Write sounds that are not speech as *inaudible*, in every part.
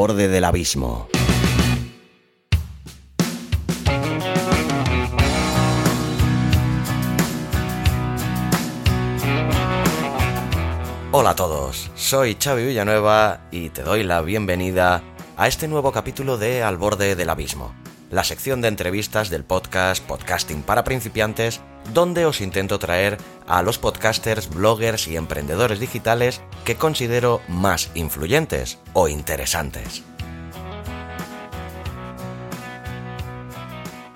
Borde del abismo. Hola a todos, soy Xavi Villanueva y te doy la bienvenida a este nuevo capítulo de Al borde del abismo, la sección de entrevistas del podcast Podcasting para principiantes, donde os intento traer a los podcasters, bloggers y emprendedores digitales que considero más influyentes o interesantes.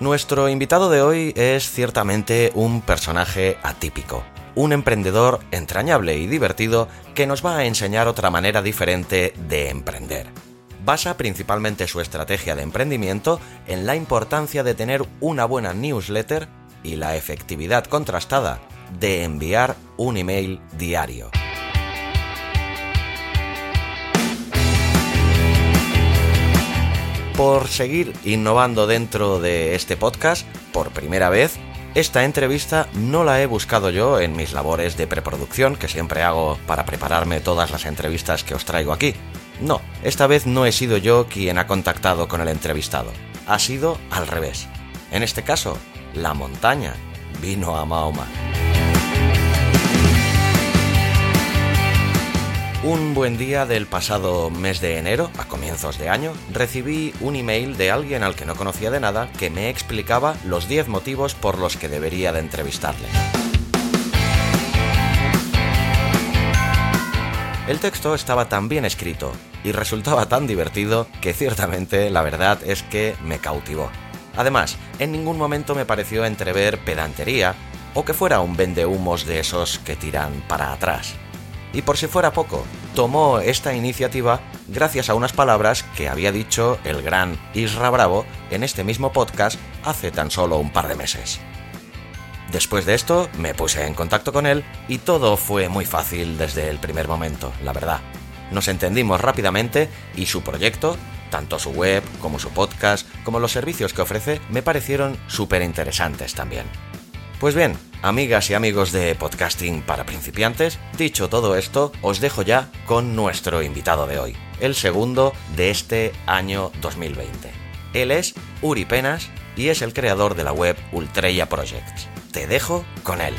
Nuestro invitado de hoy es ciertamente un personaje atípico un emprendedor entrañable y divertido que nos va a enseñar otra manera diferente de emprender. Basa principalmente su estrategia de emprendimiento en la importancia de tener una buena newsletter y la efectividad contrastada de enviar un email diario. Por seguir innovando dentro de este podcast, por primera vez esta entrevista no la he buscado yo en mis labores de preproducción que siempre hago para prepararme todas las entrevistas que os traigo aquí. No, esta vez no he sido yo quien ha contactado con el entrevistado. Ha sido al revés. En este caso, la montaña vino a Mahoma. Un buen día del pasado mes de enero, a comienzos de año, recibí un email de alguien al que no conocía de nada que me explicaba los 10 motivos por los que debería de entrevistarle. El texto estaba tan bien escrito y resultaba tan divertido que ciertamente la verdad es que me cautivó. Además, en ningún momento me pareció entrever pedantería o que fuera un vendehumos de esos que tiran para atrás. Y por si fuera poco, tomó esta iniciativa gracias a unas palabras que había dicho el gran Isra Bravo en este mismo podcast hace tan solo un par de meses. Después de esto me puse en contacto con él y todo fue muy fácil desde el primer momento, la verdad. Nos entendimos rápidamente y su proyecto, tanto su web como su podcast, como los servicios que ofrece, me parecieron súper interesantes también. Pues bien, amigas y amigos de podcasting para principiantes, dicho todo esto, os dejo ya con nuestro invitado de hoy, el segundo de este año 2020. Él es Uri Penas y es el creador de la web Ultreya Projects. Te dejo con él.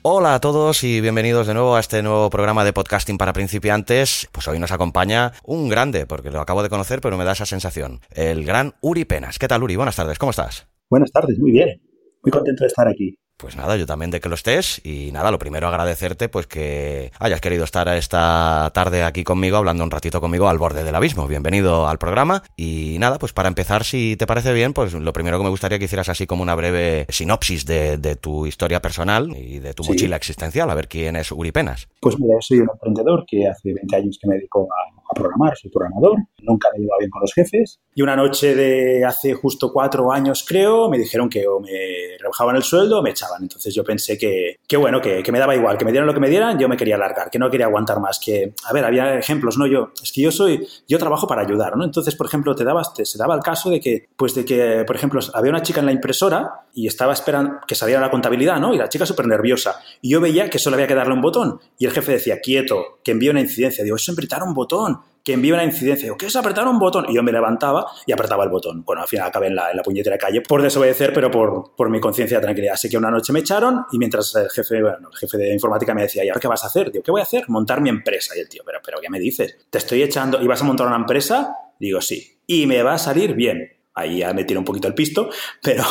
Hola a todos y bienvenidos de nuevo a este nuevo programa de podcasting para principiantes. Pues hoy nos acompaña un grande, porque lo acabo de conocer, pero me da esa sensación. El gran Uri Penas. ¿Qué tal, Uri? Buenas tardes, ¿cómo estás? Buenas tardes, muy bien. Muy contento de estar aquí. Pues nada, yo también de que lo estés y nada, lo primero agradecerte pues que hayas querido estar esta tarde aquí conmigo hablando un ratito conmigo al borde del abismo. Bienvenido al programa y nada, pues para empezar, si te parece bien, pues lo primero que me gustaría que hicieras así como una breve sinopsis de, tu historia personal y de tu mochila existencial, a ver quién es Uri Penas. Pues mira, soy un emprendedor que hace 20 años que me dedico a a programar, soy programador, nunca me he llevado bien con los jefes. Y una noche de hace justo cuatro años, creo, me dijeron que o me rebajaban el sueldo o me echaban. Entonces yo pensé que, que bueno, que, que, me daba igual, que me dieran lo que me dieran, yo me quería largar, que no quería aguantar más. Que, a ver, había ejemplos, ¿no? Yo, es que yo soy, yo trabajo para ayudar, ¿no? Entonces, por ejemplo, te dabas, te, se daba el caso de que, pues de que, por ejemplo, había una chica en la impresora y estaba esperando que saliera la contabilidad, ¿no? Y la chica súper nerviosa. Y yo veía que solo había que darle un botón. Y el jefe decía, quieto, que envíe una incidencia. Digo, eso apretar un botón que envía una incidencia. ¿Qué es apretar un botón? Y yo me levantaba y apretaba el botón. Bueno, al final acabé en la, en la puñetera calle por desobedecer, pero por, mi conciencia de tranquilidad. Así que una noche me echaron y mientras el jefe, el jefe de informática me decía, ¿y ahora qué vas a hacer? Digo, ¿qué voy a hacer? Montar mi empresa. Y el tío, pero, pero ¿qué me dices? ¿Te estoy echando y vas a montar una empresa? Digo, sí. Y me va a salir bien ahí ya me tiró un poquito el pisto, *laughs* pero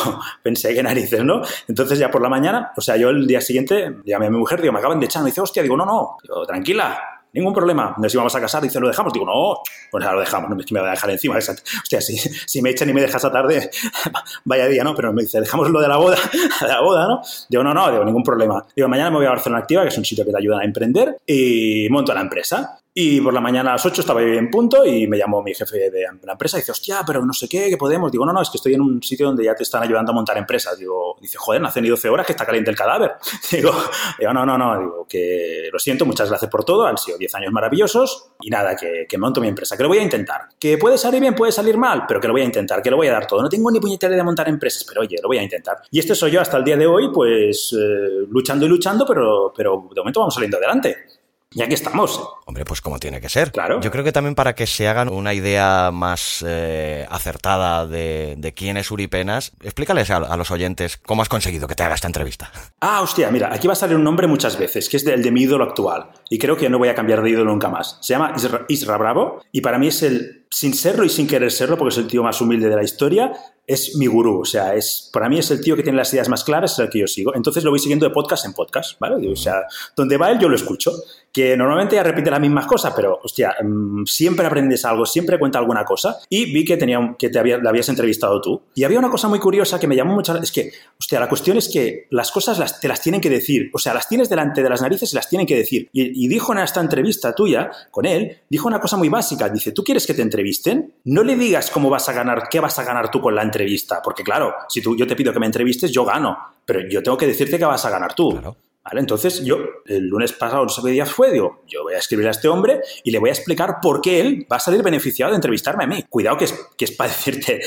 pensé que narices, ¿no? Entonces ya por la mañana, o sea, yo el día siguiente llamé a mi mujer, digo, me acaban de echar, me dice, hostia, digo, no, no, digo, tranquila, ningún problema. Nos íbamos a casar, dice, ¿lo dejamos? Digo, no, pues lo dejamos, no me voy a dejar encima. *laughs* Hostia, si, si me echan y me dejas a tarde, *laughs* vaya día, ¿no? Pero me dice, dejamos lo de la boda, de *laughs* la boda, ¿no? Digo, no, no, digo, ningún problema. Digo, mañana me voy a Barcelona Activa, que es un sitio que te ayuda a emprender, y monto la empresa. Y por la mañana a las 8 estaba yo en punto y me llamó mi jefe de la empresa y dice, hostia, pero no sé qué, ¿qué podemos? Digo, no, no, es que estoy en un sitio donde ya te están ayudando a montar empresas. Digo, dice, joder, no hace ni 12 horas que está caliente el cadáver. *laughs* Digo, digo, no, no, no, digo, que lo siento, muchas gracias por todo, han sido 10 años maravillosos y nada, que, que monto mi empresa, que lo voy a intentar. Que puede salir bien, puede salir mal, pero que lo voy a intentar, que lo voy a dar todo. No tengo ni puñetera de montar empresas, pero oye, lo voy a intentar. Y este soy yo hasta el día de hoy, pues eh, luchando y luchando, pero, pero de momento vamos saliendo adelante. Ya que estamos. Hombre, pues como tiene que ser. Claro. Yo creo que también para que se hagan una idea más eh, acertada de, de, quién es Uri Penas, explícales a, a, los oyentes cómo has conseguido que te haga esta entrevista. Ah, hostia, mira, aquí va a salir un nombre muchas veces, que es el de mi ídolo actual. Y creo que no voy a cambiar de ídolo nunca más. Se llama Isra, Isra Bravo y para mí es el, sin serlo y sin querer serlo, porque es el tío más humilde de la historia, es mi gurú. O sea, es, para mí es el tío que tiene las ideas más claras, es el que yo sigo. Entonces lo voy siguiendo de podcast en podcast, ¿vale? O sea, donde va él yo lo escucho. Que normalmente ya repite las mismas cosas, pero, hostia, mmm, siempre aprendes algo, siempre cuenta alguna cosa. Y vi que, tenía, que te habías entrevistado tú. Y había una cosa muy curiosa que me llamó mucho... Es que, hostia, la cuestión es que las cosas las, te las tienen que decir. O sea, las tienes delante de las narices y las tienen que decir. Y dijo en esta entrevista tuya, con él, dijo una cosa muy básica. Dice, ¿tú quieres que te entrevisten? No le digas cómo vas a ganar, qué vas a ganar tú con la entrevista. Porque claro, si tú, yo te pido que me entrevistes, yo gano. Pero yo tengo que decirte que vas a ganar tú. Claro. ¿Vale? Entonces yo, el lunes pasado, no sé qué día fue, digo, yo voy a escribir a este hombre y le voy a explicar por qué él va a salir beneficiado de entrevistarme a mí. Cuidado que es, que es para *laughs* decirte,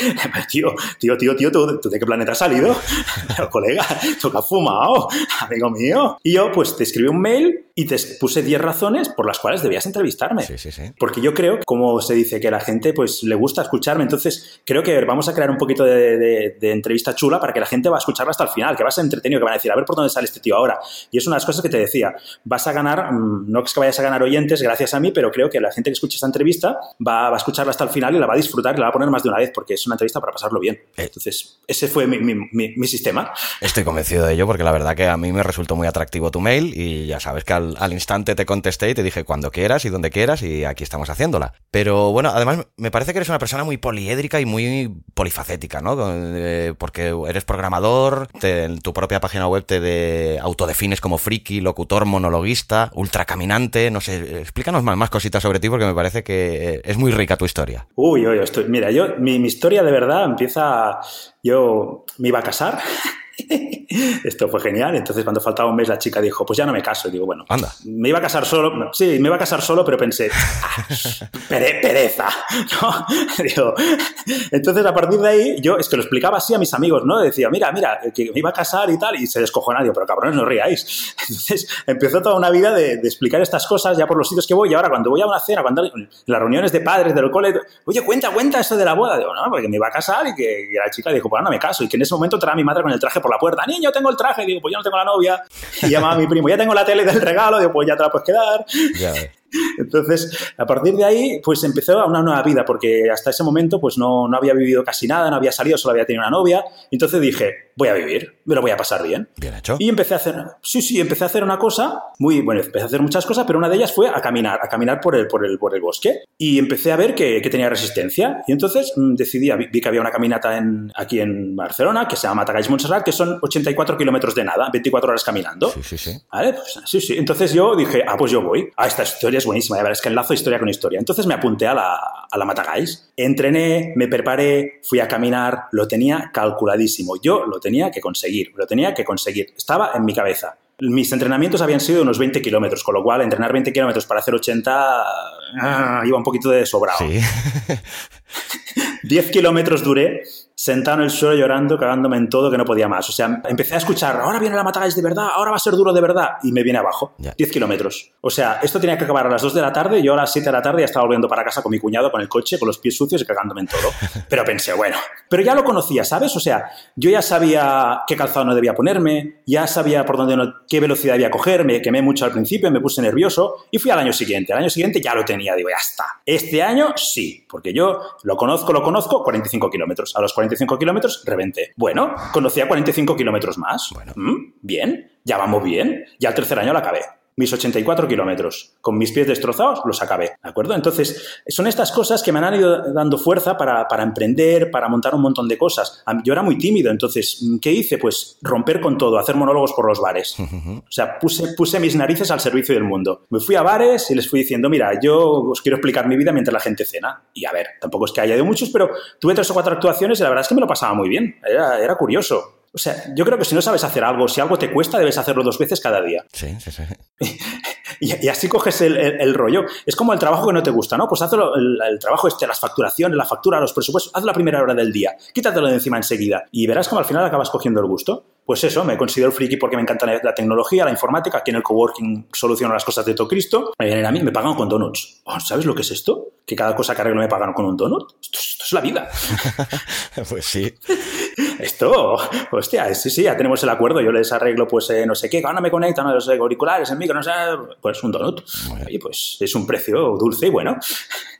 tío, tío, tío, tío, ¿tú, ¿tú de qué planeta has salido? *laughs* Pero, colega, tú que has fumado, amigo mío. Y yo, pues, te escribí un mail y te puse 10 razones por las cuales debías entrevistarme. Sí, sí, sí. Porque yo creo, como se dice, que a la gente, pues, le gusta escucharme. Entonces, creo que vamos a crear un poquito de, de, de entrevista chula para que la gente va a escucharla hasta el final, que va a ser entretenido, que van a decir, a ver por dónde sale este tío ahora. Y es una de las cosas que te decía, vas a ganar, no es que vayas a ganar oyentes gracias a mí, pero creo que la gente que escucha esta entrevista va, va, a escucharla hasta el final y la va a disfrutar y la va a poner más de una vez porque es una entrevista para pasarlo bien. Entonces, ese fue mi, mi, mi, mi sistema. Estoy convencido de ello porque la verdad que a mí me resultó muy atractivo tu mail y ya sabes que al, al instante te contesté y te dije cuando quieras y donde quieras y aquí estamos haciéndola. Pero bueno, además me parece que eres una persona muy poliédrica y muy polifacética, ¿no? Eh, porque eres programador, te, en tu propia página web te de, autodefines como friki, locutor, monologuista, ultracaminante, no sé, explícanos más, más cositas sobre ti porque me parece que es muy rica tu historia. Uy, uy, estoy, mira, yo, mi, mi historia de verdad empieza, yo me iba a casar. *laughs* Esto fue genial. Entonces, cuando faltaba un mes, la chica dijo, pues ya no me caso. Y digo, bueno, Anda. me iba a casar solo. Sí, me iba a casar solo, pero pensé, ah, pere, pereza. *laughs* ¿no? *laughs* Digo, entonces, a partir de ahí, yo es que lo explicaba así a mis amigos, ¿no? Decía, mira, mira, que me iba a casar y tal, y se descojó nadie, pero cabrones, no ríais. Entonces, empezó toda una vida de, de, explicar estas cosas ya por los sitios que voy. Y ahora, cuando voy a una cena, cuando las reuniones de padres del cole, oye, cuenta, cuenta esto de la boda. Digo, no, porque me iba a casar y que y la chica dijo, pues no me caso. Y que en ese momento trae mi madre con el traje por la puerta, niño, tengo el traje, digo, pues yo no tengo la novia. Y llamaba a mi primo, ya tengo la tele del regalo, digo, pues ya te la puedes quedar. Ya. Entonces, a partir de ahí, pues empezó una nueva vida, porque hasta ese momento, pues no, no había vivido casi nada, no había salido, solo había tenido una novia. Entonces dije, voy a vivir, me lo voy a pasar bien. Bien hecho. Y empecé a hacer, sí, sí, empecé a hacer una cosa, muy, bueno, empecé a hacer muchas cosas, pero una de ellas fue a caminar, a caminar por el, por el, por el bosque. Y empecé a ver que, que tenía resistencia. Y entonces mmm, decidí, vi que había una caminata en, aquí en Barcelona, que se llama Matagalls Montserrat, que son 84 kilómetros de nada, 24 horas caminando. Sí, sí, sí. ¿Vale? Pues, sí, sí. Entonces yo dije, ah, pues yo voy. Ah, esta historia es buenísima, ya verás que enlazo historia con historia. Entonces me apunté a la, a la Matagalls, entrené, me preparé, fui a caminar, lo tenía calculadísimo. Yo lo tenía que conseguir, lo tenía que conseguir. Estaba en mi cabeza. Mis entrenamientos habían sido unos 20 kilómetros, con lo cual entrenar 20 kilómetros para hacer 80 ah, iba un poquito de sobrado. Sí. *laughs* 10 kilómetros duré sentado en el suelo llorando, cagándome en todo, que no podía más. O sea, empecé a escuchar, ahora viene la Matagalls de verdad, ahora va a ser duro de verdad, y me viene abajo. Ya. 10 kilómetros. O sea, esto tenía que acabar a las 2 de la tarde, y yo a las 7 de la tarde ya estaba volviendo para casa con mi cuñado, con el coche, con los pies sucios y cagándome en todo. *laughs* Pero pensé, bueno, pero ya lo conocía, ¿sabes? O sea, yo ya sabía qué calzado no debía ponerme, ya sabía por dónde no, qué velocidad debía coger, me quemé mucho al principio, me puse nervioso, y fui al año siguiente. Al año siguiente ya lo tenía, digo, ya está. Este año sí, porque yo lo conozco, lo conozco, 45 kilómetros. A los 45 kilómetros reventé. Bueno, conocía 45 kilómetros más. Bueno. ¿Mm? Bien, ya vamos bien. Ya el tercer año lo acabé. Mis 84 kilómetros. Con mis pies destrozados los acabé, ¿de acuerdo? Entonces, son estas cosas que me han ido dando fuerza para, para emprender, para montar un montón de cosas. Yo era muy tímido, entonces, ¿qué hice? Pues romper con todo, hacer monólogos por los bares. *laughs* O sea, puse, puse mis narices al servicio del mundo. Me fui a bares y les fui diciendo, mira, yo os quiero explicar mi vida mientras la gente cena. Y a ver, tampoco es que haya de muchos, pero tuve tres o cuatro actuaciones y la verdad es que me lo pasaba muy bien. Era, era curioso. O sea, yo creo que si no sabes hacer algo, si algo te cuesta, debes hacerlo dos veces cada día. Sí, sí, sí. *laughs* y, así coges el, rollo. Es como el trabajo que no te gusta, ¿no? Pues hazlo, el, trabajo este, las facturaciones, la factura, los presupuestos, haz la primera hora del día, quítatelo de encima enseguida y verás como al final acabas cogiendo el gusto. Pues eso, me considero friki porque me encanta la tecnología, la informática, aquí en el coworking soluciono las cosas de todo Cristo. Me vienen a mí, me pagan con donuts. Oh, ¿Sabes lo que es esto? Que cada cosa que arreglo me pagan con un donut. Esto, esto es la vida. *laughs* pues sí. *laughs* Esto, hostia, sí, sí, ya tenemos el acuerdo. Yo les arreglo, pues, eh, no sé qué, ahora me conectan a los auriculares, el micro, no sé, pues un donut. Y pues es un precio dulce y bueno.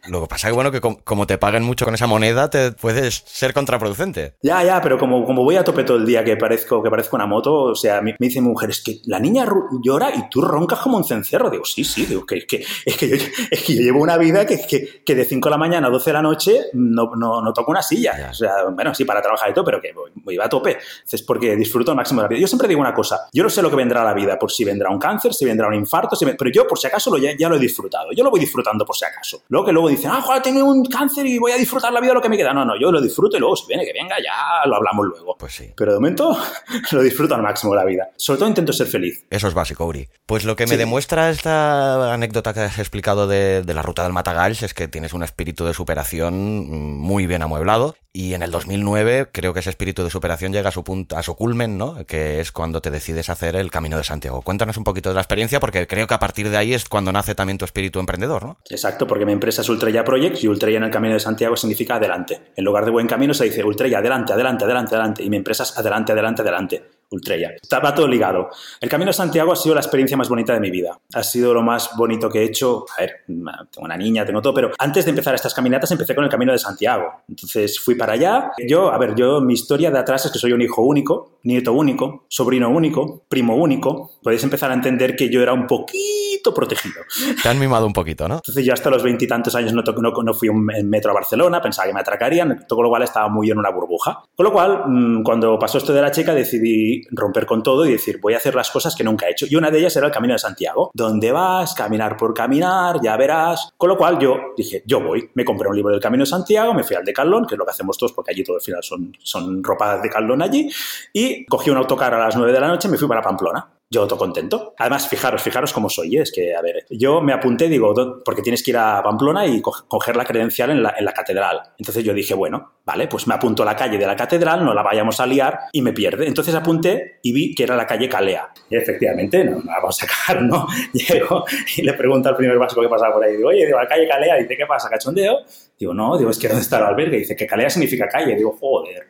Lo que pasa es que, bueno, que como te paguen mucho con esa moneda, te puedes ser contraproducente. Ya, ya, pero como, como voy a tope todo el día que parezco, que parezco una moto, o sea, me, dice mi mujer, es que la niña llora y tú roncas como un cencerro. Digo, sí, sí, digo, que, es, que, es, que yo, es que yo llevo una vida que, que, que de 5 de la mañana a 12 de la noche no, no, no toco una silla. O sea, bueno, sí, para trabajar y todo, pero que voy, a tope. Es porque disfruto al máximo de la vida. Yo siempre digo una cosa, yo no sé lo que vendrá a la vida, por si vendrá un cáncer, si vendrá un infarto, pero yo por si acaso lo, ya, ya, lo he disfrutado. Yo lo voy disfrutando por si acaso. Luego que luego dicen, ah, joder, tengo un cáncer y voy a disfrutar la vida lo que me queda. No, no, yo lo disfruto y luego si viene que venga ya lo hablamos luego. Pues sí. Pero de momento *laughs* lo disfruto al máximo la vida. Sobre todo intento ser feliz. Eso es básico, Uri. Pues lo que me demuestra esta anécdota que has explicado de, de la ruta del Matagalls es que tienes un espíritu de superación muy bien amueblado y en el 2009 creo que ese espíritu de superación llega a su punto, a su culmen, ¿no? Que es cuando te decides hacer el Camino de Santiago. Cuéntanos un poquito de la experiencia porque creo que a partir de ahí es cuando nace también tu espíritu emprendedor, ¿no? Exacto, porque mi empresa es Projects y Ultraya en el Camino de Santiago significa adelante. En lugar de buen camino se dice Ultraya adelante, adelante, adelante, adelante y mi empresa es adelante, adelante, adelante. Ultrella. Estaba todo ligado. El Camino de Santiago ha sido la experiencia más bonita de mi vida. Ha sido lo más bonito que he hecho. A ver, tengo una niña, tengo todo, pero antes de empezar estas caminatas empecé con el Camino de Santiago. Entonces fui para allá. Yo, a ver, yo, mi historia de atrás es que soy un hijo único, nieto único, sobrino único, primo único. Podéis empezar a entender que yo era un poquito protegido. Te han mimado un poquito, ¿no? Entonces yo hasta los veintitantos años no, no, no, fui en metro a Barcelona, pensaba que me atracarían, todo lo cual estaba muy en una burbuja. Con lo cual, mm, cuando pasó esto de la chica, decidí romper con todo y decir, voy a hacer las cosas que nunca he hecho. Y una de ellas era el Camino de Santiago. ¿Dónde vas? Caminar por caminar, ya verás. Con lo cual yo dije, yo voy. Me compré un libro del Camino de Santiago, me fui al Decathlon, que es lo que hacemos todos porque allí todo al final son, son de Decathlon allí, y cogí un autocar a las 9 de la noche y me fui para Pamplona yo todo contento. Además, fijaros, fijaros cómo soy. ¿eh? Es que, a ver, yo me apunté, digo, porque tienes que ir a Pamplona y coger la credencial en la, en la, catedral. Entonces yo dije, bueno, vale, pues me apunto a la calle de la catedral, no la vayamos a liar y me pierde. Entonces apunté y vi que era la calle Calea. Y efectivamente, no, la vamos a sacar, ¿no? *laughs* Llego y le pregunto al primer básico que pasaba por ahí. Digo, oye, digo, la calle Calea. Dice, ¿qué pasa, cachondeo? Digo, no, digo, es que ¿dónde está el albergue? Dice, que Calea significa calle. Digo, joder.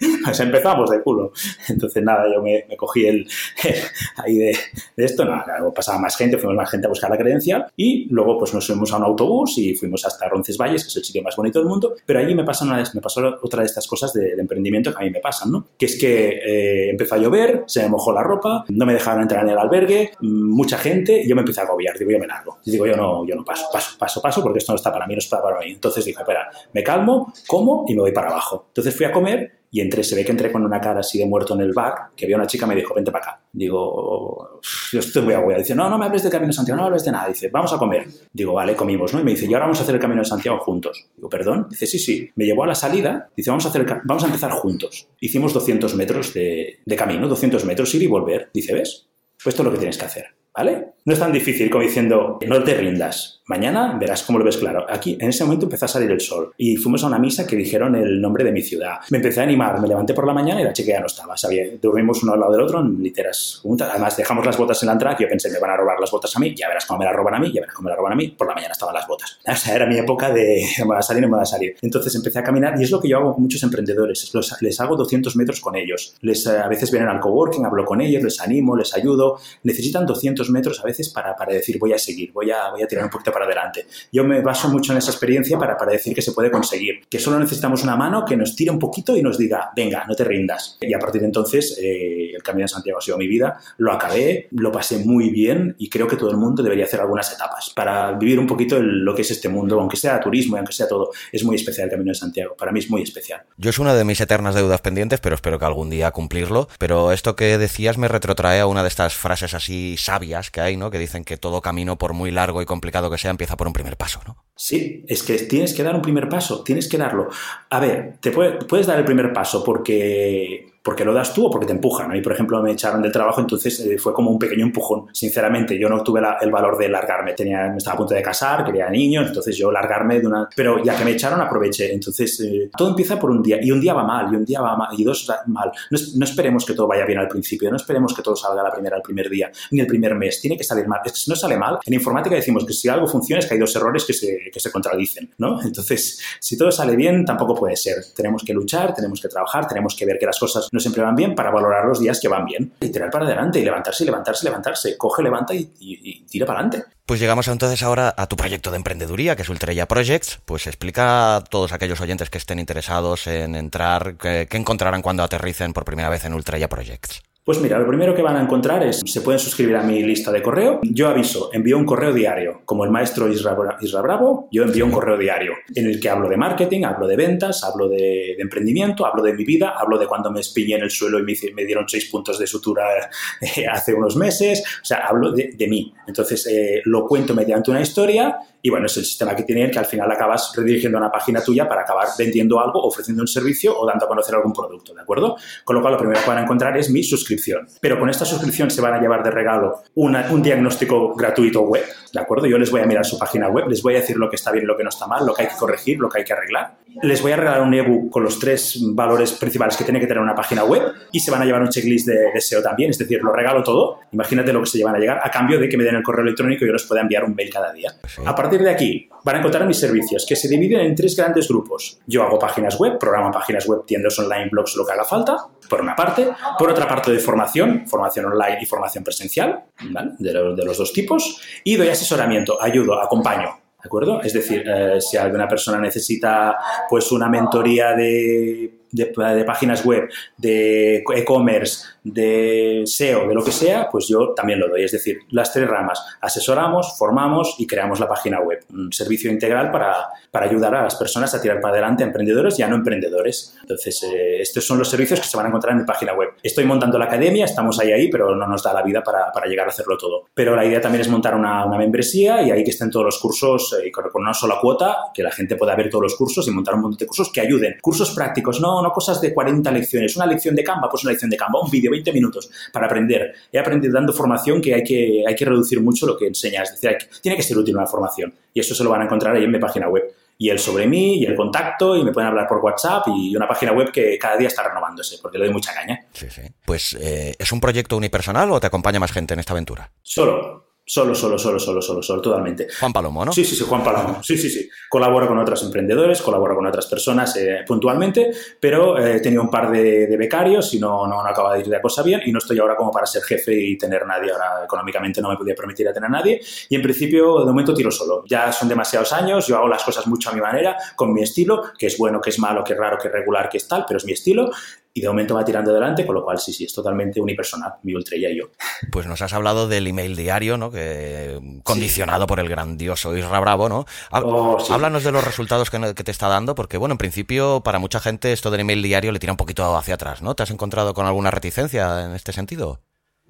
*laughs* pues empezamos de culo. Entonces, nada, yo me, cogí el, ahí de, esto, nada, luego pasaba más gente, fuimos más gente a buscar la credencial y luego pues nos fuimos a un autobús y fuimos hasta Roncesvalles, que es el sitio más bonito del mundo, pero allí me, pasa una, me pasó otra de estas cosas de, emprendimiento que a mí me pasan, ¿no? Que es que eh, empezó a llover, se me mojó la ropa, no me dejaron entrar en el albergue, mucha gente, y yo me empecé a agobiar, digo, yo me largo. Y digo, yo no, yo no paso, paso, paso, paso, porque esto no está para mí, no está para Entonces dije, espera, me calmo, como y me voy para abajo. Entonces fui a comer y entré, se ve que entré con una cara así de muerto en el bar, que había una chica me dijo, vente para acá. Digo, yo estoy muy agobiado. Dice, no, no me hables de Camino de Santiago, no me hables de nada. Dice, vamos a comer. Digo, vale, comimos, ¿no? Y me dice, y ahora vamos a hacer el Camino de Santiago juntos. Digo, perdón. Dice, sí, sí. Me llevó a la salida, dice, vamos a, hacer vamos a empezar juntos. Hicimos 200 metros de, de camino, 200 metros, ir y volver. Dice, ¿ves? Pues esto es lo que tienes que hacer, ¿vale? No es tan difícil como diciendo, no te rindas. Mañana verás cómo lo ves claro. Aquí, en ese momento empezó a salir el sol y fuimos a una misa que dijeron el nombre de mi ciudad. Me empecé a animar, me levanté por la mañana y la chica ya no estaba. Sabía, dormimos uno al lado del otro en literas juntas. Además, dejamos las botas en la entrada que yo pensé, me van a robar las botas a mí, ya verás cómo me las roban a mí, ya verás cómo me las roban a mí. Por la mañana estaban las botas. O sea, era mi época de me va a salir, me va a salir. Entonces empecé a caminar y es lo que yo hago con muchos emprendedores. les hago 200 metros con ellos. Les, a veces vienen al coworking, hablo con ellos, les animo, les ayudo. Necesitan 200 metros a veces para, para decir, voy a seguir, voy a, voy a tirar un poquito para adelante. Yo me baso mucho en esa experiencia para, para decir que se puede conseguir, que solo necesitamos una mano que nos tire un poquito y nos diga, venga, no te rindas. Y a partir de entonces, eh, el Camino de Santiago ha sido mi vida, lo acabé, lo pasé muy bien y creo que todo el mundo debería hacer algunas etapas para vivir un poquito lo que es este mundo, aunque sea turismo y aunque sea todo. Es muy especial el Camino de Santiago, para mí es muy especial. Yo es una de mis eternas deudas pendientes, pero espero que algún día cumplirlo. Pero esto que decías me retrotrae a una de estas frases así sabias que hay, ¿no? Que dicen que todo camino, por muy largo y complicado que sea, empieza por un primer paso, ¿no? Sí, es que tienes que dar un primer paso, tienes que darlo. A ver, te puedes dar el primer paso porque porque lo das tú o porque te empujan. A por ejemplo, me echaron del trabajo, entonces eh, fue como un pequeño empujón. Sinceramente, yo no tuve el valor de largarme. Tenía, me estaba a punto de casar, quería niños, entonces yo largarme de una... Pero ya que me echaron, aproveché. Entonces, eh, todo empieza por un día. Y un día va mal, y un día va mal, y dos mal. No, esperemos que todo vaya bien al principio, no esperemos que todo salga la primera, el primer día, ni el primer mes. Tiene que salir mal. Es que si no sale mal, en informática decimos que si algo funciona es que hay dos errores que se, que se contradicen, ¿no? Entonces, si todo sale bien, tampoco puede ser. Tenemos que luchar, tenemos que trabajar, tenemos que ver que las cosas no siempre van bien para valorar los días que van bien y tirar para adelante y levantarse, levantarse, levantarse. Coge, levanta y, tira para adelante. Pues llegamos entonces ahora a tu proyecto de emprendeduría, que es Ultrella Projects. Pues explica a todos aquellos oyentes que estén interesados en entrar, qué encontrarán cuando aterricen por primera vez en Ultrella Projects. Pues mira, lo primero que van a encontrar es, se pueden suscribir a mi lista de correo. Yo aviso, envío un correo diario. Como el maestro Isra, Bravo, yo envío un correo diario en el que hablo de marketing, hablo de ventas, hablo de, emprendimiento, hablo de mi vida, hablo de cuando me espiñé en el suelo y me, dieron seis puntos de sutura *laughs* eh, hace unos meses. O sea, hablo de, mí. Entonces, eh, lo cuento mediante una historia y bueno, es el sistema que tiene que al final acabas redirigiendo a una página tuya para acabar vendiendo algo, ofreciendo un servicio o dando a conocer algún producto, ¿de acuerdo? Con lo cual, lo primero que van a encontrar es mi suscripción. Pero con esta suscripción se van a llevar de regalo un diagnóstico gratuito web, ¿de acuerdo? Yo les voy a mirar su página web, les voy a decir lo que está bien y lo que no está mal, lo que hay que corregir, lo que hay que arreglar. Les voy a regalar un ebook con los tres valores principales que tiene que tener una página web y se van a llevar un checklist de, SEO también, es decir, lo regalo todo. Imagínate lo que se llevan a llegar a cambio de que me den el correo electrónico y yo les pueda enviar un mail cada día. Aparte partir de aquí van a encontrar mis servicios, que se dividen en tres grandes grupos. Yo hago páginas web, programo páginas web, tiendas online, blogs, lo que haga falta, por una parte. Por otra parte, de formación, formación online y formación presencial, de, de los dos tipos. Y doy asesoramiento, ayudo, acompaño. ¿De acuerdo? Es decir, eh, si alguna persona necesita pues una mentoría de, páginas web, de e-commerce, de SEO, de lo que sea, pues yo también lo doy. Es decir, las tres ramas. Asesoramos, formamos y creamos la página web. Un servicio integral para, para ayudar a las personas a tirar para adelante, a emprendedores y a no emprendedores. Entonces, eh, estos son los servicios que se van a encontrar en mi página web. Estoy montando la academia, estamos ahí, ahí, pero no nos da la vida para, para llegar a hacerlo todo. Pero la idea también es montar una, una membresía y ahí que estén todos los cursos eh, con, con una sola cuota, que la gente pueda ver todos los cursos y montar un montón de cursos que ayuden. Cursos prácticos, no no cosas de 40 lecciones. Una lección de Canva, pues una lección de Canva, un vídeo, 20 minutos para aprender. He aprendido dando formación que hay que, hay que reducir mucho lo que enseñas. Es decir, tiene que ser útil una formación. Y eso se lo van a encontrar ahí en mi página web y el sobre mí y el contacto y me pueden hablar por WhatsApp y una página web que cada día está renovándose porque le doy mucha caña. Sí, sí. Pues, eh, ¿es un proyecto unipersonal o te acompaña más gente en esta aventura? Solo. Solo, solo, solo, solo, solo, solo, totalmente. Juan Palomo, ¿no? Sí, sí, sí, Juan Palomo. Sí, sí, sí. Colaboro con otros emprendedores, colaboro con otras personas eh, puntualmente, pero eh, he tenido un par de, becarios y no, no, no, acaba de ir la cosa bien y no estoy ahora como para ser jefe y tener nadie. Ahora económicamente no me podía permitir a tener a nadie y en principio de momento tiro solo. Ya son demasiados años, yo hago las cosas mucho a mi manera, con mi estilo, que es bueno, que es malo, que es raro, que es regular, que es tal, pero es mi estilo y de momento va tirando adelante, con lo cual sí, sí, es totalmente unipersonal, mi Ultrella y yo. Pues nos has hablado del email diario, ¿no? Que condicionado por el grandioso Isra Bravo, ¿no? Oh, háblanos de los resultados que, te está dando, porque bueno, en principio para mucha gente esto del email diario le tira un poquito hacia atrás, ¿no? ¿Te has encontrado con alguna reticencia en este sentido?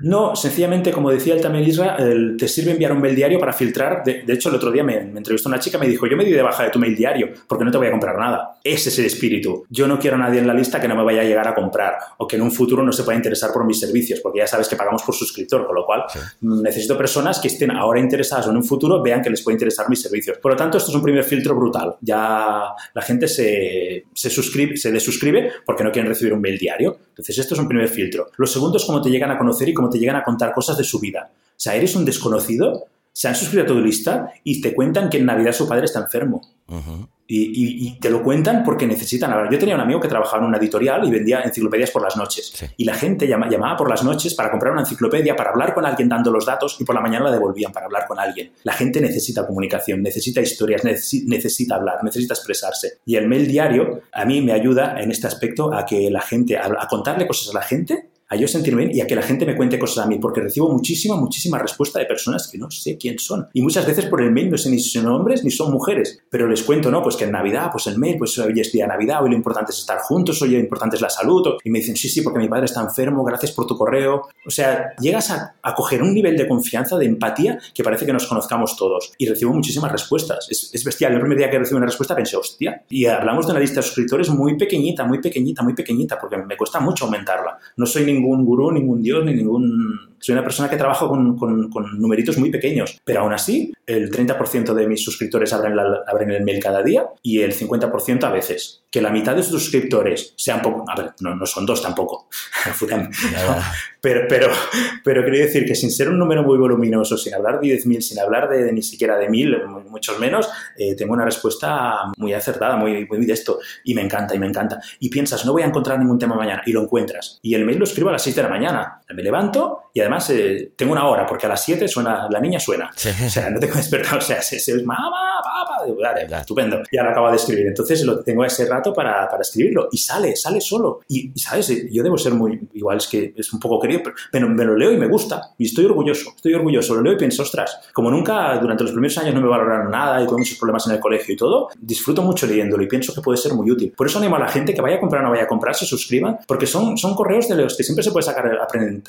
No, sencillamente, como decía el también Isra, te sirve enviar un mail diario para filtrar. De, hecho, el otro día me, entrevistó una chica y me dijo, yo me di de baja de tu mail diario porque no te voy a comprar nada. Ese es el espíritu. Yo no quiero a nadie en la lista que no me vaya a llegar a comprar o que en un futuro no se pueda interesar por mis servicios, porque ya sabes que pagamos por suscriptor, con lo cual necesito personas que estén ahora interesadas o en un futuro vean que les puede interesar mis servicios. Por lo tanto, esto es un primer filtro brutal. Ya la gente se, se suscribe, se desuscribe porque no quieren recibir un mail diario. Entonces, esto es un primer filtro. Lo segundo es cómo te llegan a conocer y cómo te llegan a contar cosas de su vida. O sea, eres un desconocido, se han suscrito a tu lista y te cuentan que en Navidad su padre está enfermo. Y, te lo cuentan porque necesitan hablar. Yo tenía un amigo que trabajaba en una editorial y vendía enciclopedias por las noches. Y la gente llamaba por las noches para comprar una enciclopedia, para hablar con alguien dando los datos y por la mañana la devolvían para hablar con alguien. La gente necesita comunicación, necesita historias, necesita hablar, necesita expresarse. Y el mail diario a mí me ayuda en este aspecto a que la gente, a contarle cosas a la gente a yo sentirme bien y a que la gente me cuente cosas a mí, porque recibo muchísima, muchísima respuesta de personas que no sé quién son. Y muchas veces por el mail no sé ni si son hombres ni son mujeres, pero les cuento, ¿no? Pues que en Navidad, pues el mail, pues hoy es día de Navidad, hoy lo importante es estar juntos, hoy lo importante es la salud. Y me dicen, sí, sí, porque mi padre está enfermo, gracias por tu correo. O sea, llegas a, a coger un nivel de confianza, de empatía, que parece que nos conozcamos todos. Y recibo muchísimas respuestas. Es, es bestial. El primer día que recibo una respuesta pensé, hostia. Y hablamos de una lista de suscriptores muy pequeñita, muy pequeñita, muy pequeñita, porque me cuesta mucho aumentarla. No soy ningún gurú, ningún dios ni ningún soy una persona que trabaja con, con, numeritos muy pequeños, pero aún así el 30% de mis suscriptores abren, abren, el mail cada día y el 50% a veces. Que la mitad de sus suscriptores sean poco, a ver, no, no son dos tampoco, *laughs* pero, pero, pero quiero decir que sin ser un número muy voluminoso, sin hablar de 10.000, sin hablar de, ni siquiera de 1.000, muchos menos, eh, tengo una respuesta muy acertada, muy, muy de esto, y me encanta, y me encanta. Y piensas, no voy a encontrar ningún tema mañana, y lo encuentras. Y el mail lo escribo a las 6 de la mañana. Me levanto y además eh, tengo una hora, porque a las 7 suena, la niña suena. O sea, no tengo *laughs* que despertar, o sea, es mamá, papá, vale, estupendo. Ya lo acabo de escribir. Entonces lo tengo ese rato para, para escribirlo y sale, sale solo. Y, ¿sabes? Yo debo ser muy, igual es que es un poco querido, pero me, lo leo y me gusta. Y estoy orgulloso, estoy orgulloso. Lo leo y pienso, ostras, como nunca durante los primeros años no me valoraron nada y tuve muchos problemas en el colegio y todo, disfruto mucho leyéndolo y pienso que puede ser muy útil. Por eso animo a la gente que vaya a comprar o no vaya a comprar, se suscriban, porque son, son correos de los que siempre se puede sacar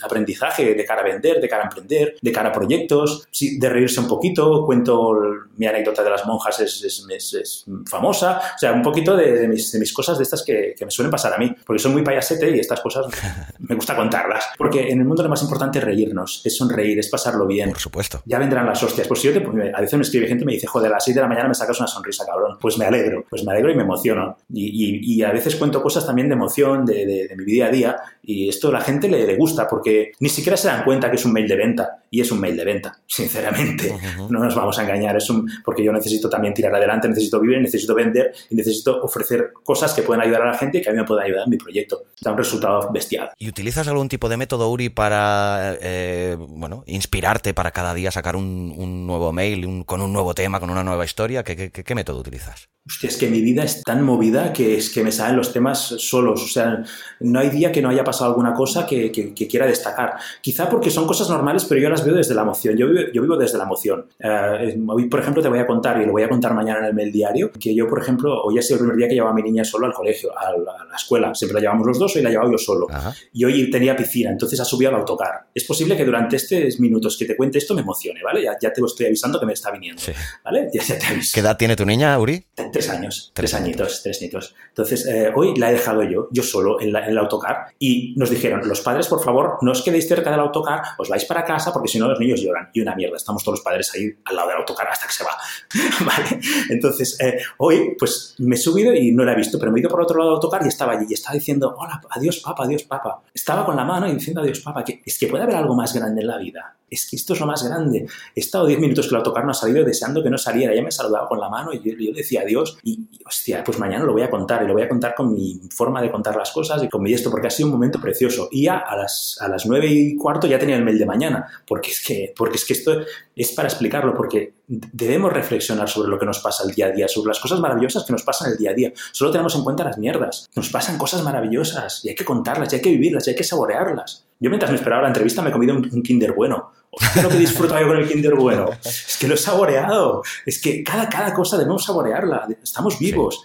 aprendizaje de cara a vender, de cara a emprender, de cara a proyectos, de reírse un poquito, cuento mi anécdota de las monjas es, es, famosa, o sea, un poquito de, mis, de mis, cosas de estas que, que, me suelen pasar a mí, porque soy muy payasete y estas cosas *laughs* me gusta contarlas, porque en el mundo lo más importante es reírnos, es sonreír, es pasarlo bien. Por supuesto. Ya vendrán las hostias. Pues si yo te, a veces me escribe gente y me dice, joder, a las 6 de la mañana me sacas una sonrisa, cabrón. Pues me alegro, pues me alegro y me emociono. Y, y, a veces cuento cosas también de emoción, de, de, mi día a día, y esto a la gente le, le gusta, porque ni siquiera se dan cuenta que es un mail de venta, y es un mail de venta, sinceramente. No nos vamos a engañar, es un, porque yo necesito también tirar adelante, necesito vivir, necesito vender y necesito ofrecer cosas que puedan ayudar a la gente y que a mí me puedan ayudar en mi proyecto. Da un resultado bestial. ¿Y utilizas algún tipo de método, Uri, para eh, bueno, inspirarte para cada día sacar un, nuevo mail con un nuevo tema, con una nueva historia? ¿Qué, qué método utilizas? Hostia, es que mi vida es tan movida que es que me salen los temas solos. O sea, no hay día que no haya pasado alguna cosa que, quiera destacar. Quizá porque son cosas normales, pero yo las veo desde la emoción. Yo vivo, yo vivo desde la emoción. Eh, hoy, por ejemplo, te voy a contar, y lo voy a contar mañana en el mail diario, que yo, por ejemplo, hoy ha sido el primer día que llevaba a mi niña solo al colegio, a la, escuela. Siempre la llevamos los dos, hoy la llevaba yo solo. Y hoy tenía piscina, entonces ha subido al autocar. Es posible que durante estos minutos que te cuente esto me emocione, ¿vale? Ya, ya te lo estoy avisando que me está viniendo. ¿Vale? Ya, ya te aviso. ¿Qué edad tiene tu niña, Uri? Tres años, tres, añitos, tres añitos. Entonces, eh, hoy la he dejado yo, yo solo, en, el autocar, y nos dijeron, los padres, por favor, no os quedéis cerca del autocar, os vais para casa, porque si no los niños lloran. Y una mierda, estamos todos los padres ahí al lado del autocar hasta que se va. *laughs* ¿Vale? Entonces, eh, hoy, pues me he subido y no la he visto, pero me he ido por otro lado del autocar y estaba allí, y estaba diciendo, hola, adiós, papá, adiós, papá. Estaba con la mano y diciendo adiós, papá, que es que puede haber algo más grande en la vida es que esto es lo más grande. He estado 10 minutos que el autocar no ha salido deseando que no saliera. Ya me saludaba con la mano y yo, decía adiós. Y, hostia, pues mañana lo voy a contar y lo voy a contar con mi forma de contar las cosas y con mi esto, porque ha sido un momento precioso. Y ya a las, a las 9 y cuarto ya tenía el mail de mañana, porque es que, porque es que esto es para explicarlo, porque debemos reflexionar sobre lo que nos pasa el día a día, sobre las cosas maravillosas que nos pasan el día a día. Solo tenemos en cuenta las mierdas. Nos pasan cosas maravillosas y hay que contarlas, y hay que vivirlas, y hay que saborearlas. Yo mientras me esperaba la entrevista me he comido un, un Kinder bueno Hostia, lo que disfruto yo con el Kinder Bueno. Es que lo he saboreado. Es que cada, cada cosa debemos saborearla. Estamos vivos.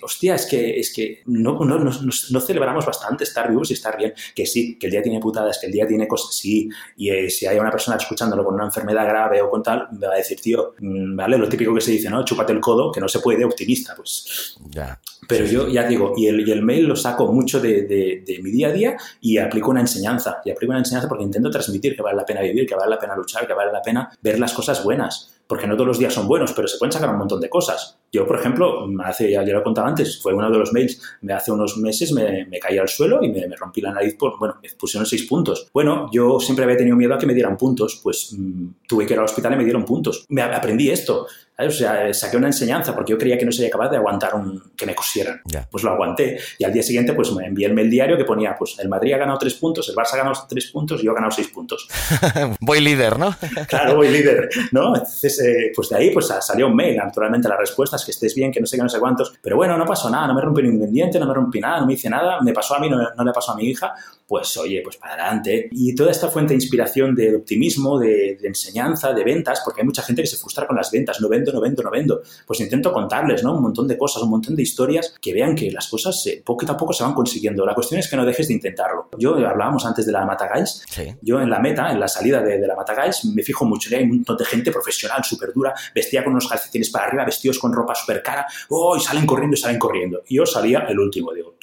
Hostia, es que, es que no, no, no, no, celebramos bastante estar vivos y estar bien. Que sí, que el día tiene putadas, que el día tiene cosas, sí. Y eh, si hay una persona escuchándolo con una enfermedad grave o con tal, me va a decir, tío, mm, ¿vale? Lo típico que se dice, ¿no? Chúpate el codo, que no se puede, optimista. Pues. Ya. Pero yo ya digo, y el, y el mail lo saco mucho de, de, de, mi día a día y aplico una enseñanza. Y aplico una enseñanza porque intento transmitir que vale la pena vivir, que vale la pena luchar, que vale la pena ver las cosas buenas porque no todos los días son buenos, pero se pueden sacar un montón de cosas. Yo, por ejemplo, hace, ya, lo he contado antes, fue uno de los mails, me hace unos meses me, me caí al suelo y me, rompí la nariz por, bueno, me pusieron seis puntos. Bueno, yo siempre había tenido miedo a que me dieran puntos, pues mm, tuve que ir al hospital y me dieron puntos. Me aprendí esto. O sea, saqué una enseñanza porque yo creía que no sería capaz de aguantar un, que me cosieran. Pues lo aguanté. Y al día siguiente, pues me envié el mail diario que ponía, pues el Madrid ha ganado tres puntos, el Barça ha ganado tres puntos y yo he ganado seis puntos. *laughs* voy líder, ¿no? *laughs* claro, voy líder, ¿no? Entonces, eh, pues de ahí pues salió un mail. Naturalmente la respuesta es que estés bien, que no sé qué, no sé cuántos. Pero bueno, no pasó nada, no me rompí ningún diente, no me rompí nada, no me hice nada, me pasó a mí, no, no le pasó a mi hija. Pues oye, pues para adelante. Y toda esta fuente de inspiración, de optimismo, de, de enseñanza, de ventas, porque hay mucha gente que se frustra con las ventas, no vendo, no vendo, no vendo pues intento contarles, ¿no? Un montón de cosas, un montón de historias que vean que las cosas eh, poco a poco se van consiguiendo. La cuestión es que no dejes de intentarlo. Yo, eh, hablábamos antes de la Matagais, yo en la meta, en la salida de, la Matagais, me fijo mucho, que hay un montón de gente profesional, súper dura, vestida con unos calcetines para arriba, vestidos con ropa súper cara, ¡oh! Y salen corriendo y salen corriendo. Y yo salía el último, digo,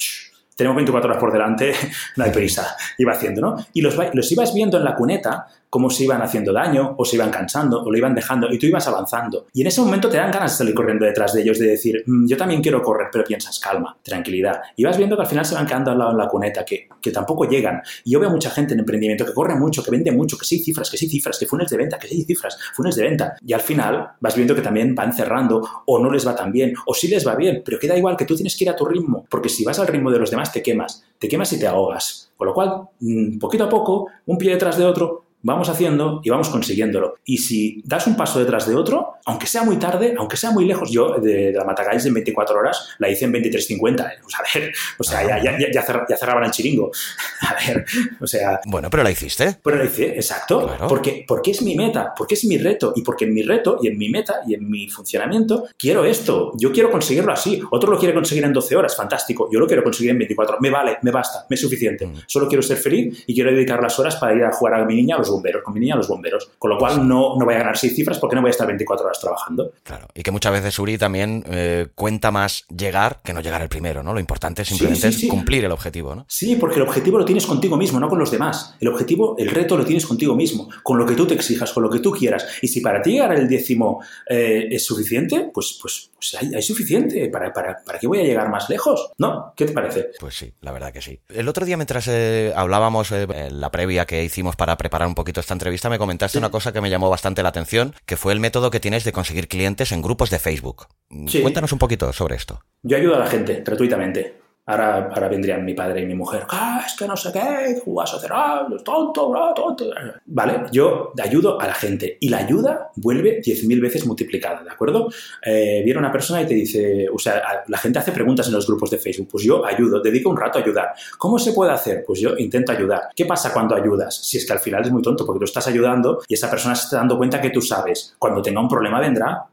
tenemos 24 horas por delante, *laughs* no hay prisa. Iba haciendo, ¿no? Y los, los ibas viendo en la cuneta cómo se iban haciendo daño, o se iban cansando, o lo iban dejando, y tú ibas avanzando. Y en ese momento te dan ganas de salir corriendo detrás de ellos, de decir, mm, yo también quiero correr, pero piensas, calma, tranquilidad. Y vas viendo que al final se van quedando al lado en la cuneta, que, que tampoco llegan. Y yo veo mucha gente en emprendimiento que corre mucho, que vende mucho, que sí cifras, que sí cifras, que funes de venta, que sí cifras, funes de venta. Y al final vas viendo que también van cerrando, o no les va tan bien, o sí les va bien, pero queda igual que tú tienes que ir a tu ritmo, porque si vas al ritmo de los demás te quemas, te quemas y te ahogas. Con lo cual, mm, poquito a poco, un pie detrás de otro, vamos haciendo y vamos consiguiéndolo. Y si das un paso detrás de otro, aunque sea muy tarde, aunque sea muy lejos, yo de, la Matagalls en 24 horas la hice en 23.50. ¿eh? Pues a ver, *laughs* o sea, ya, ya, ya, cerraban el chiringo. *laughs* A ver, o sea... Bueno, pero la hiciste. Pero la hice, exacto. Porque, porque es mi meta, porque es mi reto. Y porque en mi reto y en mi meta y en mi funcionamiento quiero esto. Yo quiero conseguirlo así. Otro lo quiere conseguir en 12 horas, fantástico. Yo lo quiero conseguir en 24. Me vale, me basta, me es suficiente. Mm. Solo quiero ser feliz y quiero dedicar las horas para ir a jugar a mi niña a los bomberos, con mi niña a los bomberos. Con lo cual no, no voy a ganar seis cifras porque no voy a estar 24 horas trabajando. Claro, y que muchas veces Uri también eh, cuenta más llegar que no llegar el primero, ¿no? Lo importante simplemente es cumplir el objetivo, ¿no? Sí, porque el objetivo lo tienes contigo mismo, no con los demás. El objetivo, el reto lo tienes contigo mismo, con lo que tú te exijas, con lo que tú quieras. Y si para ti llegar el décimo eh, es suficiente, pues, pues, pues hay, suficiente. ¿Para, para, ¿Para qué voy a llegar más lejos? ¿No? ¿Qué te parece? Pues sí, la verdad que sí. El otro día mientras eh, hablábamos en la previa que hicimos para preparar un poquito esta entrevista, me comentaste una cosa que me llamó bastante la atención, que fue el método que tienes de conseguir clientes en grupos de Facebook. Cuéntanos un poquito sobre esto. Yo ayudo a la gente gratuitamente. Ahora, ahora vendrían mi padre y mi mujer. Ah, es que no sé qué, vas a ah, tonto, tonto. Vale, yo ayudo a la gente y la ayuda vuelve 10.000 veces multiplicada, ¿de acuerdo? Eh, viene una persona y te dice, o sea, la gente hace preguntas en los grupos de Facebook. Pues yo ayudo, dedico un rato a ayudar. ¿Cómo se puede hacer? Pues yo intento ayudar. ¿Qué pasa cuando ayudas? Si es que al final es muy tonto porque tú estás ayudando y esa persona se está dando cuenta que tú sabes. Cuando tenga un problema vendrá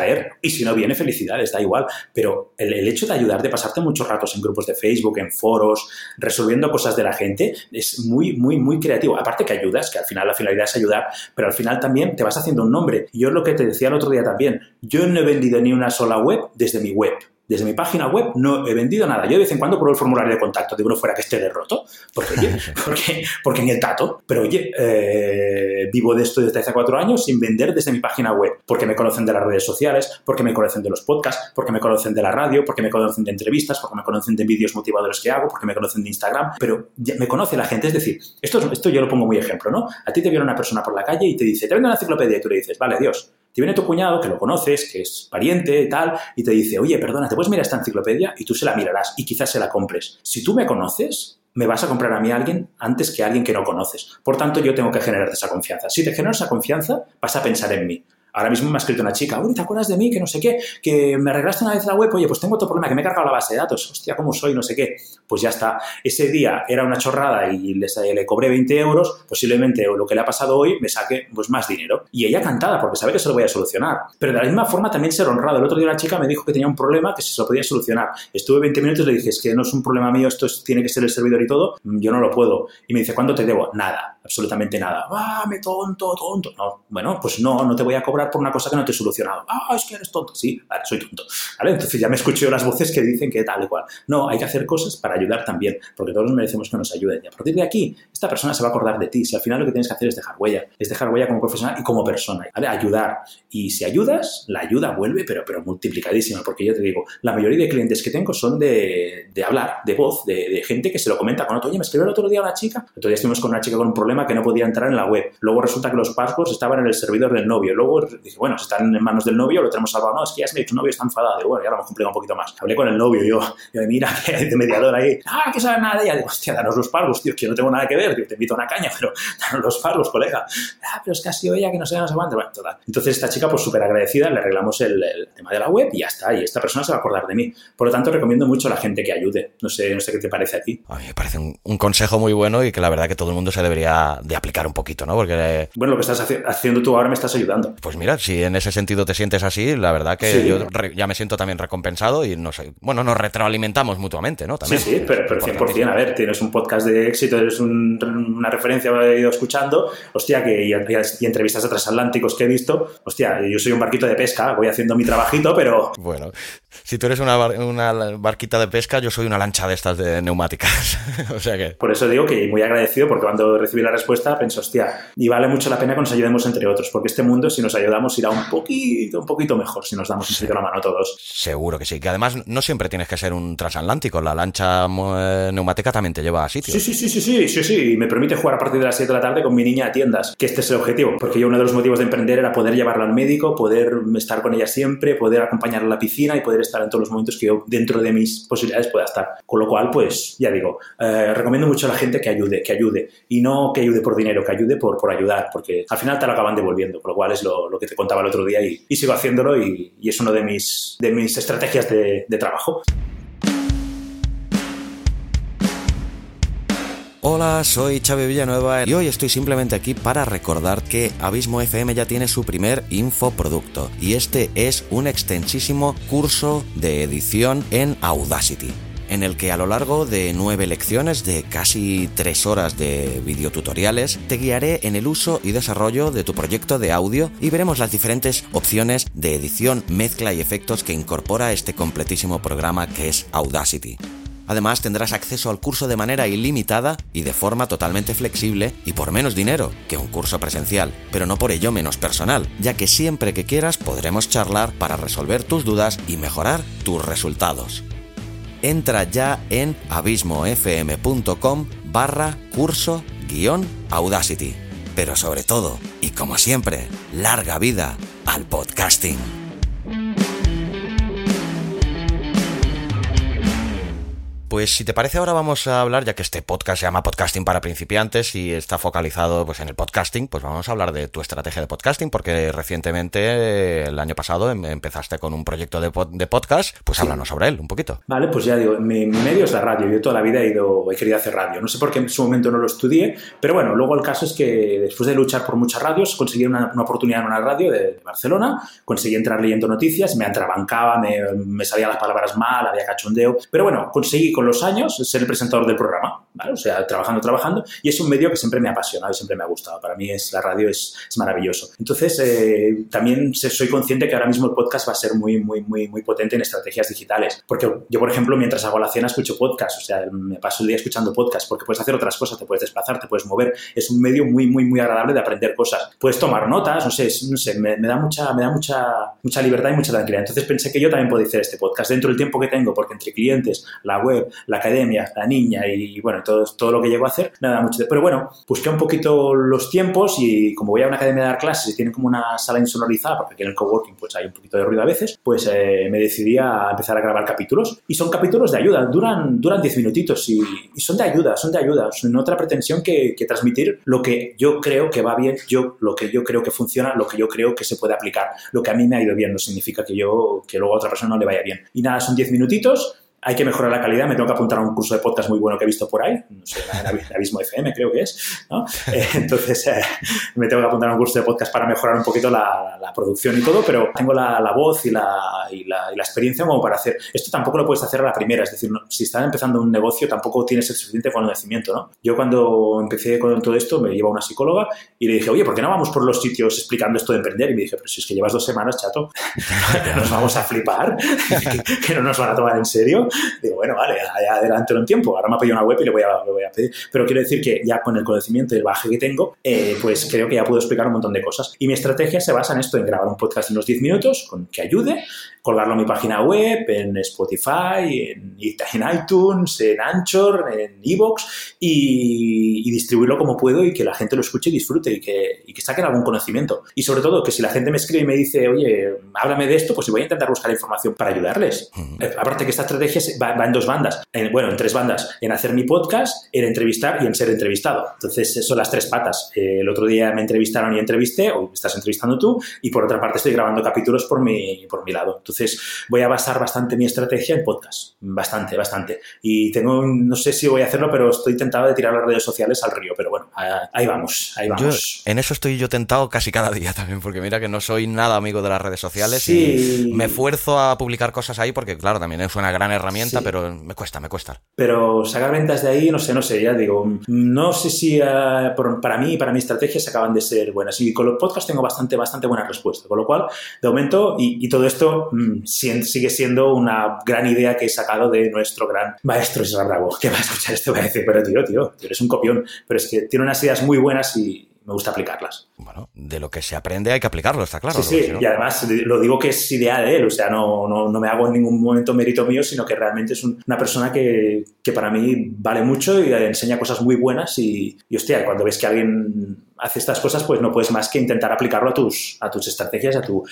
ver, y si no viene, felicidades, da igual. Pero el, hecho de ayudar, de pasarte muchos ratos en grupos de Facebook, en foros, resolviendo cosas de la gente, es muy, muy, muy creativo. Aparte que ayudas, que al final la finalidad es ayudar, pero al final también te vas haciendo un nombre. Yo es lo que te decía el otro día también, yo no he vendido ni una sola web desde mi web desde mi página web no he vendido nada. Yo de vez en cuando pruebo el formulario de contacto, de uno fuera que esté derroto, porque, oye, *laughs* porque, porque en el tato, pero oye, eh, vivo de esto desde hace cuatro años sin vender desde mi página web, porque me conocen de las redes sociales, porque me conocen de los podcasts, porque me conocen de la radio, porque me conocen de entrevistas, porque me conocen de vídeos motivadores que hago, porque me conocen de Instagram, pero me conoce la gente. Es decir, esto, esto yo lo pongo muy ejemplo, ¿no? A ti te viene una persona por la calle y te dice, te vendo una enciclopedia y tú le dices, vale, Dios, te viene tu cuñado, que lo conoces, que es pariente, tal, y te dice, oye, perdona, ¿te puedes mirar esta enciclopedia? Y tú se la mirarás y quizás se la compres. Si tú me conoces, me vas a comprar a mí a alguien antes que a alguien que no conoces. Por tanto, yo tengo que generar esa confianza. Si te genero esa confianza, vas a pensar en mí. Ahora mismo me ha escrito una chica, uy, ¿te acuerdas de mí? Que no sé qué, que me arreglaste una vez la web, oye, pues tengo otro problema, que me he cargado la base de datos, hostia, ¿cómo soy? No sé qué. Pues ya está. Ese día era una chorrada y le cobré 20 euros, posiblemente lo que le ha pasado hoy me saque pues, más dinero. Y ella cantada, porque sabe que se lo voy a solucionar. Pero de la misma forma también ser honrado. El otro día una chica me dijo que tenía un problema que se lo podía solucionar. Estuve 20 minutos y le dije, es que no es un problema mío, esto tiene que ser el servidor y todo, yo no lo puedo. Y me dice, ¿cuánto te debo? Nada, absolutamente nada. Ah, me tonto, tonto. No, bueno, pues no, no te voy a cobrar por una cosa que no te solucionado. Ah, es que eres tonto. Sí, vale, soy tonto. ¿Vale? Entonces ya me escucho las voces que dicen que tal y cual. No, hay que hacer cosas para ayudar también, porque todos merecemos que nos ayuden. Y a partir de aquí, esta persona se va a acordar de ti. Si al final lo que tienes que hacer es dejar huella, es dejar huella como profesional y como persona. ¿vale? Ayudar. Y si ayudas, la ayuda vuelve, pero, pero multiplicadísima, porque yo te digo, la mayoría de clientes que tengo son de, de hablar, de voz, de, de, gente que se lo comenta con otro. Oye, me escribió el otro día una chica, el otro día estuvimos con una chica con un problema problema que no podía entrar en la web. Luego resulta que los passwords estaban en el servidor del novio. Luego dije, bueno, si están en manos del novio, lo tenemos salvado. No, es que ya se me tu novio está enfadado. Digo, bueno, ya lo hemos cumplido un poquito más. Hablé con el novio, yo, yo mira, que hay de mediador ahí. Ah, que sabe nada de ella. Digo, hostia, danos los passwords, tío, que yo no tengo nada que ver. Tío, te invito a una caña, *laughs* pero danos los passwords, colega. Ah, pero es que ha sido ella que no se no se Bueno, total. Entonces esta chica, pues súper agradecida, le arreglamos el, el, tema de la web y ya está. Y esta persona se va a acordar de mí. Por lo tanto, recomiendo mucho a la gente que ayude. No sé, no sé qué te parece a ti. A mí me parece un, un consejo muy bueno y que la verdad que todo el mundo se debería de aplicar un poquito, ¿no? Porque... Bueno, lo que estás haci haciendo tú ahora me estás ayudando. Pues mira, si en ese sentido te sientes así, la verdad que sí. yo ya me siento también recompensado y no sé, bueno, nos retroalimentamos mutuamente, ¿no? También. Sí, sí, pero, pero 100%, a ver, tienes un podcast de éxito, eres un, una referencia que he ido escuchando, hostia, que y, y, entrevistas de transatlánticos que he visto, hostia, yo soy un barquito de pesca, voy haciendo mi trabajito, pero... Bueno, si tú eres una, bar, una barquita de pesca, yo soy una lancha de estas de neumáticas, *laughs* o sea que... Por eso digo que muy agradecido, porque cuando recibí la respuesta pensé, hostia, y vale mucho la pena que nos ayudemos entre otros, porque este mundo, si nos ayudamos, irá un poquito, un poquito mejor si nos damos un poquito la mano todos. Seguro que sí, que además no siempre tienes que ser un transatlántico, la lancha eh, neumática también te lleva a sitios. Sí, sí, sí, sí, sí, sí, sí, y me permite jugar a partir de las 7 de la tarde con mi niña a tiendas, que este es el objetivo, porque yo uno de los motivos de emprender era poder llevarla al médico, poder estar con ella siempre, poder acompañarla a la piscina y poder estar en todos los momentos que yo dentro de mis posibilidades pueda estar. Con lo cual, pues, ya digo, eh, recomiendo mucho a la gente que ayude, que ayude, y no que ayude por dinero, que ayude por, por ayudar, porque al final te lo acaban devolviendo, con lo cual es lo, lo que te contaba el otro día y, y sigo haciéndolo y, y, es uno de mis, de mis estrategias de, de trabajo. Hola, soy Xavi Villanueva y hoy estoy simplemente aquí para recordar que Abismo FM ya tiene su primer infoproducto y este es un extensísimo curso de edición en Audacity en el que a lo largo de nueve lecciones de casi tres horas de videotutoriales te guiaré en el uso y desarrollo de tu proyecto de audio y veremos las diferentes opciones de edición, mezcla y efectos que incorpora este completísimo programa que es Audacity. Además tendrás acceso al curso de manera ilimitada y de forma totalmente flexible y por menos dinero que un curso presencial, pero no por ello menos personal, ya que siempre que quieras podremos charlar para resolver tus dudas y mejorar tus resultados. Entra ya en abismofm.com barra curso guion Audacity. Pero sobre todo, y como siempre, larga vida al podcasting. Pues si te parece ahora vamos a hablar, ya que este podcast se llama Podcasting para principiantes y está focalizado pues en el podcasting, pues vamos a hablar de tu estrategia de podcasting, porque recientemente, el año pasado, em, empezaste con un proyecto de, pod de podcast, pues sí. háblanos sobre él un poquito. Vale, pues ya digo, mi, mi, medio es la radio, yo toda la vida he ido, he querido hacer radio, no sé por qué en su momento no lo estudié, pero bueno, luego el caso es que después de luchar por muchas radios, conseguí una, una oportunidad en una radio de, de, Barcelona, conseguí entrar leyendo noticias, me atrabancaba, me, me salían las palabras mal, había cachondeo, pero bueno, conseguí con los años ser el presentador del programa. O sea, trabajando, trabajando, y es un medio que siempre me ha apasionado y siempre me ha gustado. Para mí es la radio es, maravilloso. Entonces, eh, también soy consciente que ahora mismo el podcast va a ser muy, muy, muy, muy potente en estrategias digitales. Porque yo, por ejemplo, mientras hago la cena escucho podcast, o sea, me paso el día escuchando podcast, porque puedes hacer otras cosas, te puedes desplazar, te puedes mover. Es un medio muy, muy, muy agradable de aprender cosas. Puedes tomar notas, no sé, no sé me, me da, mucha, me da mucha, mucha libertad y mucha tranquilidad. Entonces pensé que yo también podía hacer este podcast dentro del tiempo que tengo, porque entre clientes, la web, la academia, la niña y, bueno, todo, todo lo que llego a hacer, nada mucho. De, pero bueno, busqué un poquito los tiempos y como voy a una academia a dar clases y tiene como una sala insonorizada, porque aquí en el coworking pues hay un poquito de ruido a veces, pues eh, me decidí a empezar a grabar capítulos. Y son capítulos de ayuda, duran, duran 10 minutitos y, son de ayuda, son de ayuda, sin otra pretensión que, que transmitir lo que yo creo que va bien, yo, lo que yo creo que funciona, lo que yo creo que se puede aplicar. Lo que a mí me ha ido bien no significa que yo, que luego a otra persona no le vaya bien. Y nada, son 10 minutitos hay que mejorar la calidad, me tengo que apuntar a un curso de podcast muy bueno que he visto por ahí, no sé, el Abismo FM creo que es, ¿no? *laughs* Eh, entonces eh, me tengo que apuntar a un curso de podcast para mejorar un poquito la, la producción y todo, pero tengo la, la voz y la, y, y la, experiencia como para hacer. Esto tampoco lo puedes hacer a la primera, es decir, no, si estás empezando un negocio tampoco tienes el suficiente conocimiento, ¿no? Yo cuando empecé con todo esto me lleva una psicóloga y le dije, oye, ¿por qué no vamos por los sitios explicando esto de emprender? Y me dije, pero si es que llevas dos semanas, chato, *laughs* nos vamos a flipar, *laughs* que no nos van a tomar en serio. Digo, bueno, vale, adelante un tiempo, ahora me ha pedido una web y le voy, a, voy a pedir. Pero quiero decir que ya con el conocimiento y el baje que tengo, eh, pues creo que ya puedo explicar un montón de cosas. Y mi estrategia se basa en esto, en grabar un podcast en unos 10 minutos, con, que ayude, colgarlo en mi página web, en Spotify, en, iTunes, en Anchor, en Evox y, y, distribuirlo como puedo y que la gente lo escuche y disfrute y que, y que saquen algún conocimiento. Y sobre todo que si la gente me escribe y me dice, oye, háblame de esto, pues voy a intentar buscar información para ayudarles. Eh, aparte que esta estrategia va, en dos bandas, bueno, en tres bandas, en hacer mi podcast, en entrevistar y en ser entrevistado. Entonces, son las tres patas. Eh, el otro día me entrevistaron y entrevisté, hoy estás entrevistando tú, y por otra parte estoy grabando capítulos por mi, por mi lado. Entonces, voy a basar bastante mi estrategia en podcast. Bastante, bastante. Y tengo, no sé si voy a hacerlo, pero estoy tentado de tirar las redes sociales al río. Pero bueno, ahí vamos, ahí vamos. en eso estoy yo tentado casi cada día también, porque mira que no soy nada amigo de las redes sociales y me esfuerzo a publicar cosas ahí porque, claro, también es una gran herramienta, pero me cuesta, me cuesta. Pero sacar ventas de ahí, no sé, no sé, ya digo, no sé si uh, para mí, para mi estrategia se acaban de ser buenas. Y con los podcasts tengo bastante, bastante buena respuesta. Con lo cual, de momento, y, y todo esto mmm, sigue siendo una gran idea que he sacado de nuestro gran maestro Israel Bravo, que va a escuchar esto y va a decir, pero tío, tío, eres un copión. Pero es que tiene unas ideas muy buenas y, me gusta aplicarlas. Bueno, de lo que se aprende hay que aplicarlo, está claro. Sí, sí, y además lo digo que es idea de él, o sea, no, no, no, me hago en ningún momento mérito mío, sino que realmente es una persona que, que, para mí vale mucho y enseña cosas muy buenas y, y hostia, cuando ves que alguien hace estas cosas, pues no puedes más que intentar aplicarlo a tus, a tus estrategias, a tu,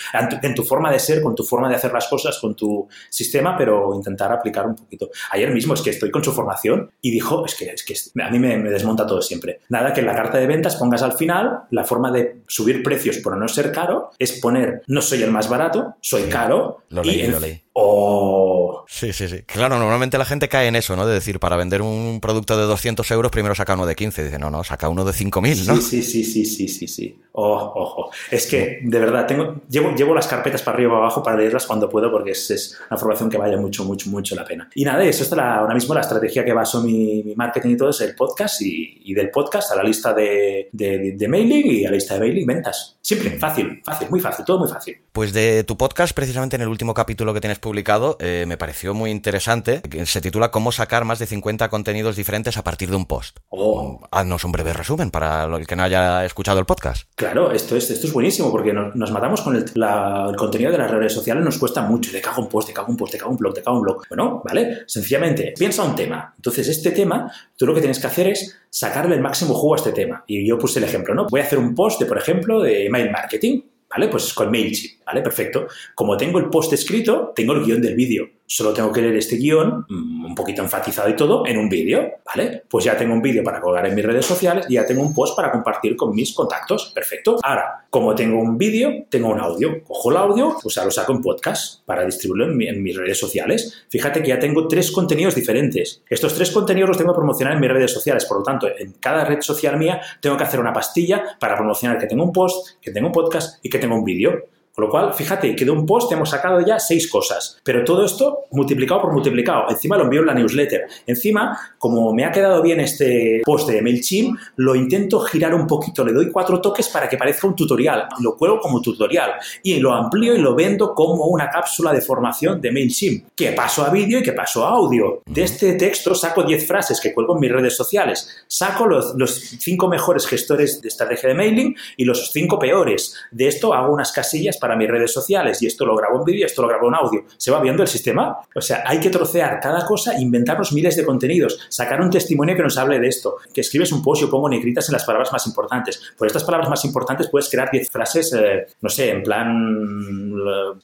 en tu forma de ser, con tu forma de hacer las cosas, con tu sistema, pero intentar aplicar un poquito. Ayer mismo es que estoy con su formación y dijo, es que, es que a mí me, me desmonta todo siempre. Nada que en la carta de ventas pongas al final la forma de subir precios por no ser caro es poner no soy el más barato, soy caro. Lo leí, lo leí. O... Sí, sí, sí. Claro, normalmente la gente cae en eso, ¿no? De decir, para vender un producto de 200 euros, primero saca uno de 15. Dice, no, no, saca uno de 5.000, ¿no? Sí, sí, sí, sí, sí, sí. Oh, ojo. Es que, de verdad, tengo, llevo, llevo las carpetas para arriba y para abajo para leerlas cuando puedo porque es, es, una formación que vale mucho, mucho, mucho la pena. Y nada, eso es la, ahora mismo la estrategia que baso mi, mi, marketing y todo es el podcast y, y del podcast a la lista de, de, de, mailing y a la lista de mailing ventas. Simple, fácil, fácil, muy fácil, todo muy fácil. Pues de tu podcast, precisamente en el último capítulo que tienes publicado, eh, me pareció muy interesante. Se titula Cómo sacar más de 50 contenidos diferentes a partir de un post. Oh. Haznos un breve resumen para el que no haya escuchado el podcast. Claro, esto es, esto es buenísimo porque nos, nos matamos con el, la, el, contenido de las redes sociales, nos cuesta mucho. Te cago un post, te cago un post, te cago un blog, te cago un blog. Bueno, ¿vale? Sencillamente, piensa un tema. Entonces, este tema, tú lo que tienes que hacer es sacarle el máximo jugo a este tema. Y yo puse el ejemplo, ¿no? Voy a hacer un post de, por ejemplo, de email marketing. ¿Vale? Pues con MailChimp, ¿vale? Perfecto. Como tengo el post escrito, tengo el guion del vídeo. Solo tengo que leer este guion, un poquito enfatizado y todo, en un vídeo, ¿vale? Pues ya tengo un vídeo para colgar en mis redes sociales y ya tengo un post para compartir con mis contactos. Perfecto. Ahora, como tengo un vídeo, tengo un audio. Cojo el audio, o sea, lo saco en podcast para distribuirlo en, mi, en mis redes sociales. Fíjate que ya tengo tres contenidos diferentes. Estos tres contenidos los tengo que promocionar en mis redes sociales. Por lo tanto, en cada red social mía tengo que hacer una pastilla para promocionar que tengo un post, que tengo un podcast y que tengo un vídeo. Con lo cual, fíjate que de un post hemos sacado ya seis cosas, pero todo esto multiplicado por multiplicado. Encima lo envío en la newsletter. Encima, como me ha quedado bien este post de MailChimp, lo intento girar un poquito, le doy cuatro toques para que parezca un tutorial. Lo cuelgo como tutorial y lo amplío y lo vendo como una cápsula de formación de MailChimp, que paso a vídeo y que paso a audio. De este texto saco 10 frases que cuelgo en mis redes sociales. Saco los, los cinco mejores gestores de estrategia de mailing y los cinco peores. De esto hago unas casillas para para mis redes sociales y esto lo grabo en vídeo, esto lo grabo en audio. ¿Se va viendo el sistema? O sea, hay que trocear cada cosa, inventarnos miles de contenidos, sacar un testimonio que nos hable de esto, que escribes un post yo pongo negritas en las palabras más importantes. Por estas palabras más importantes puedes crear 10 frases, eh, no sé, en plan,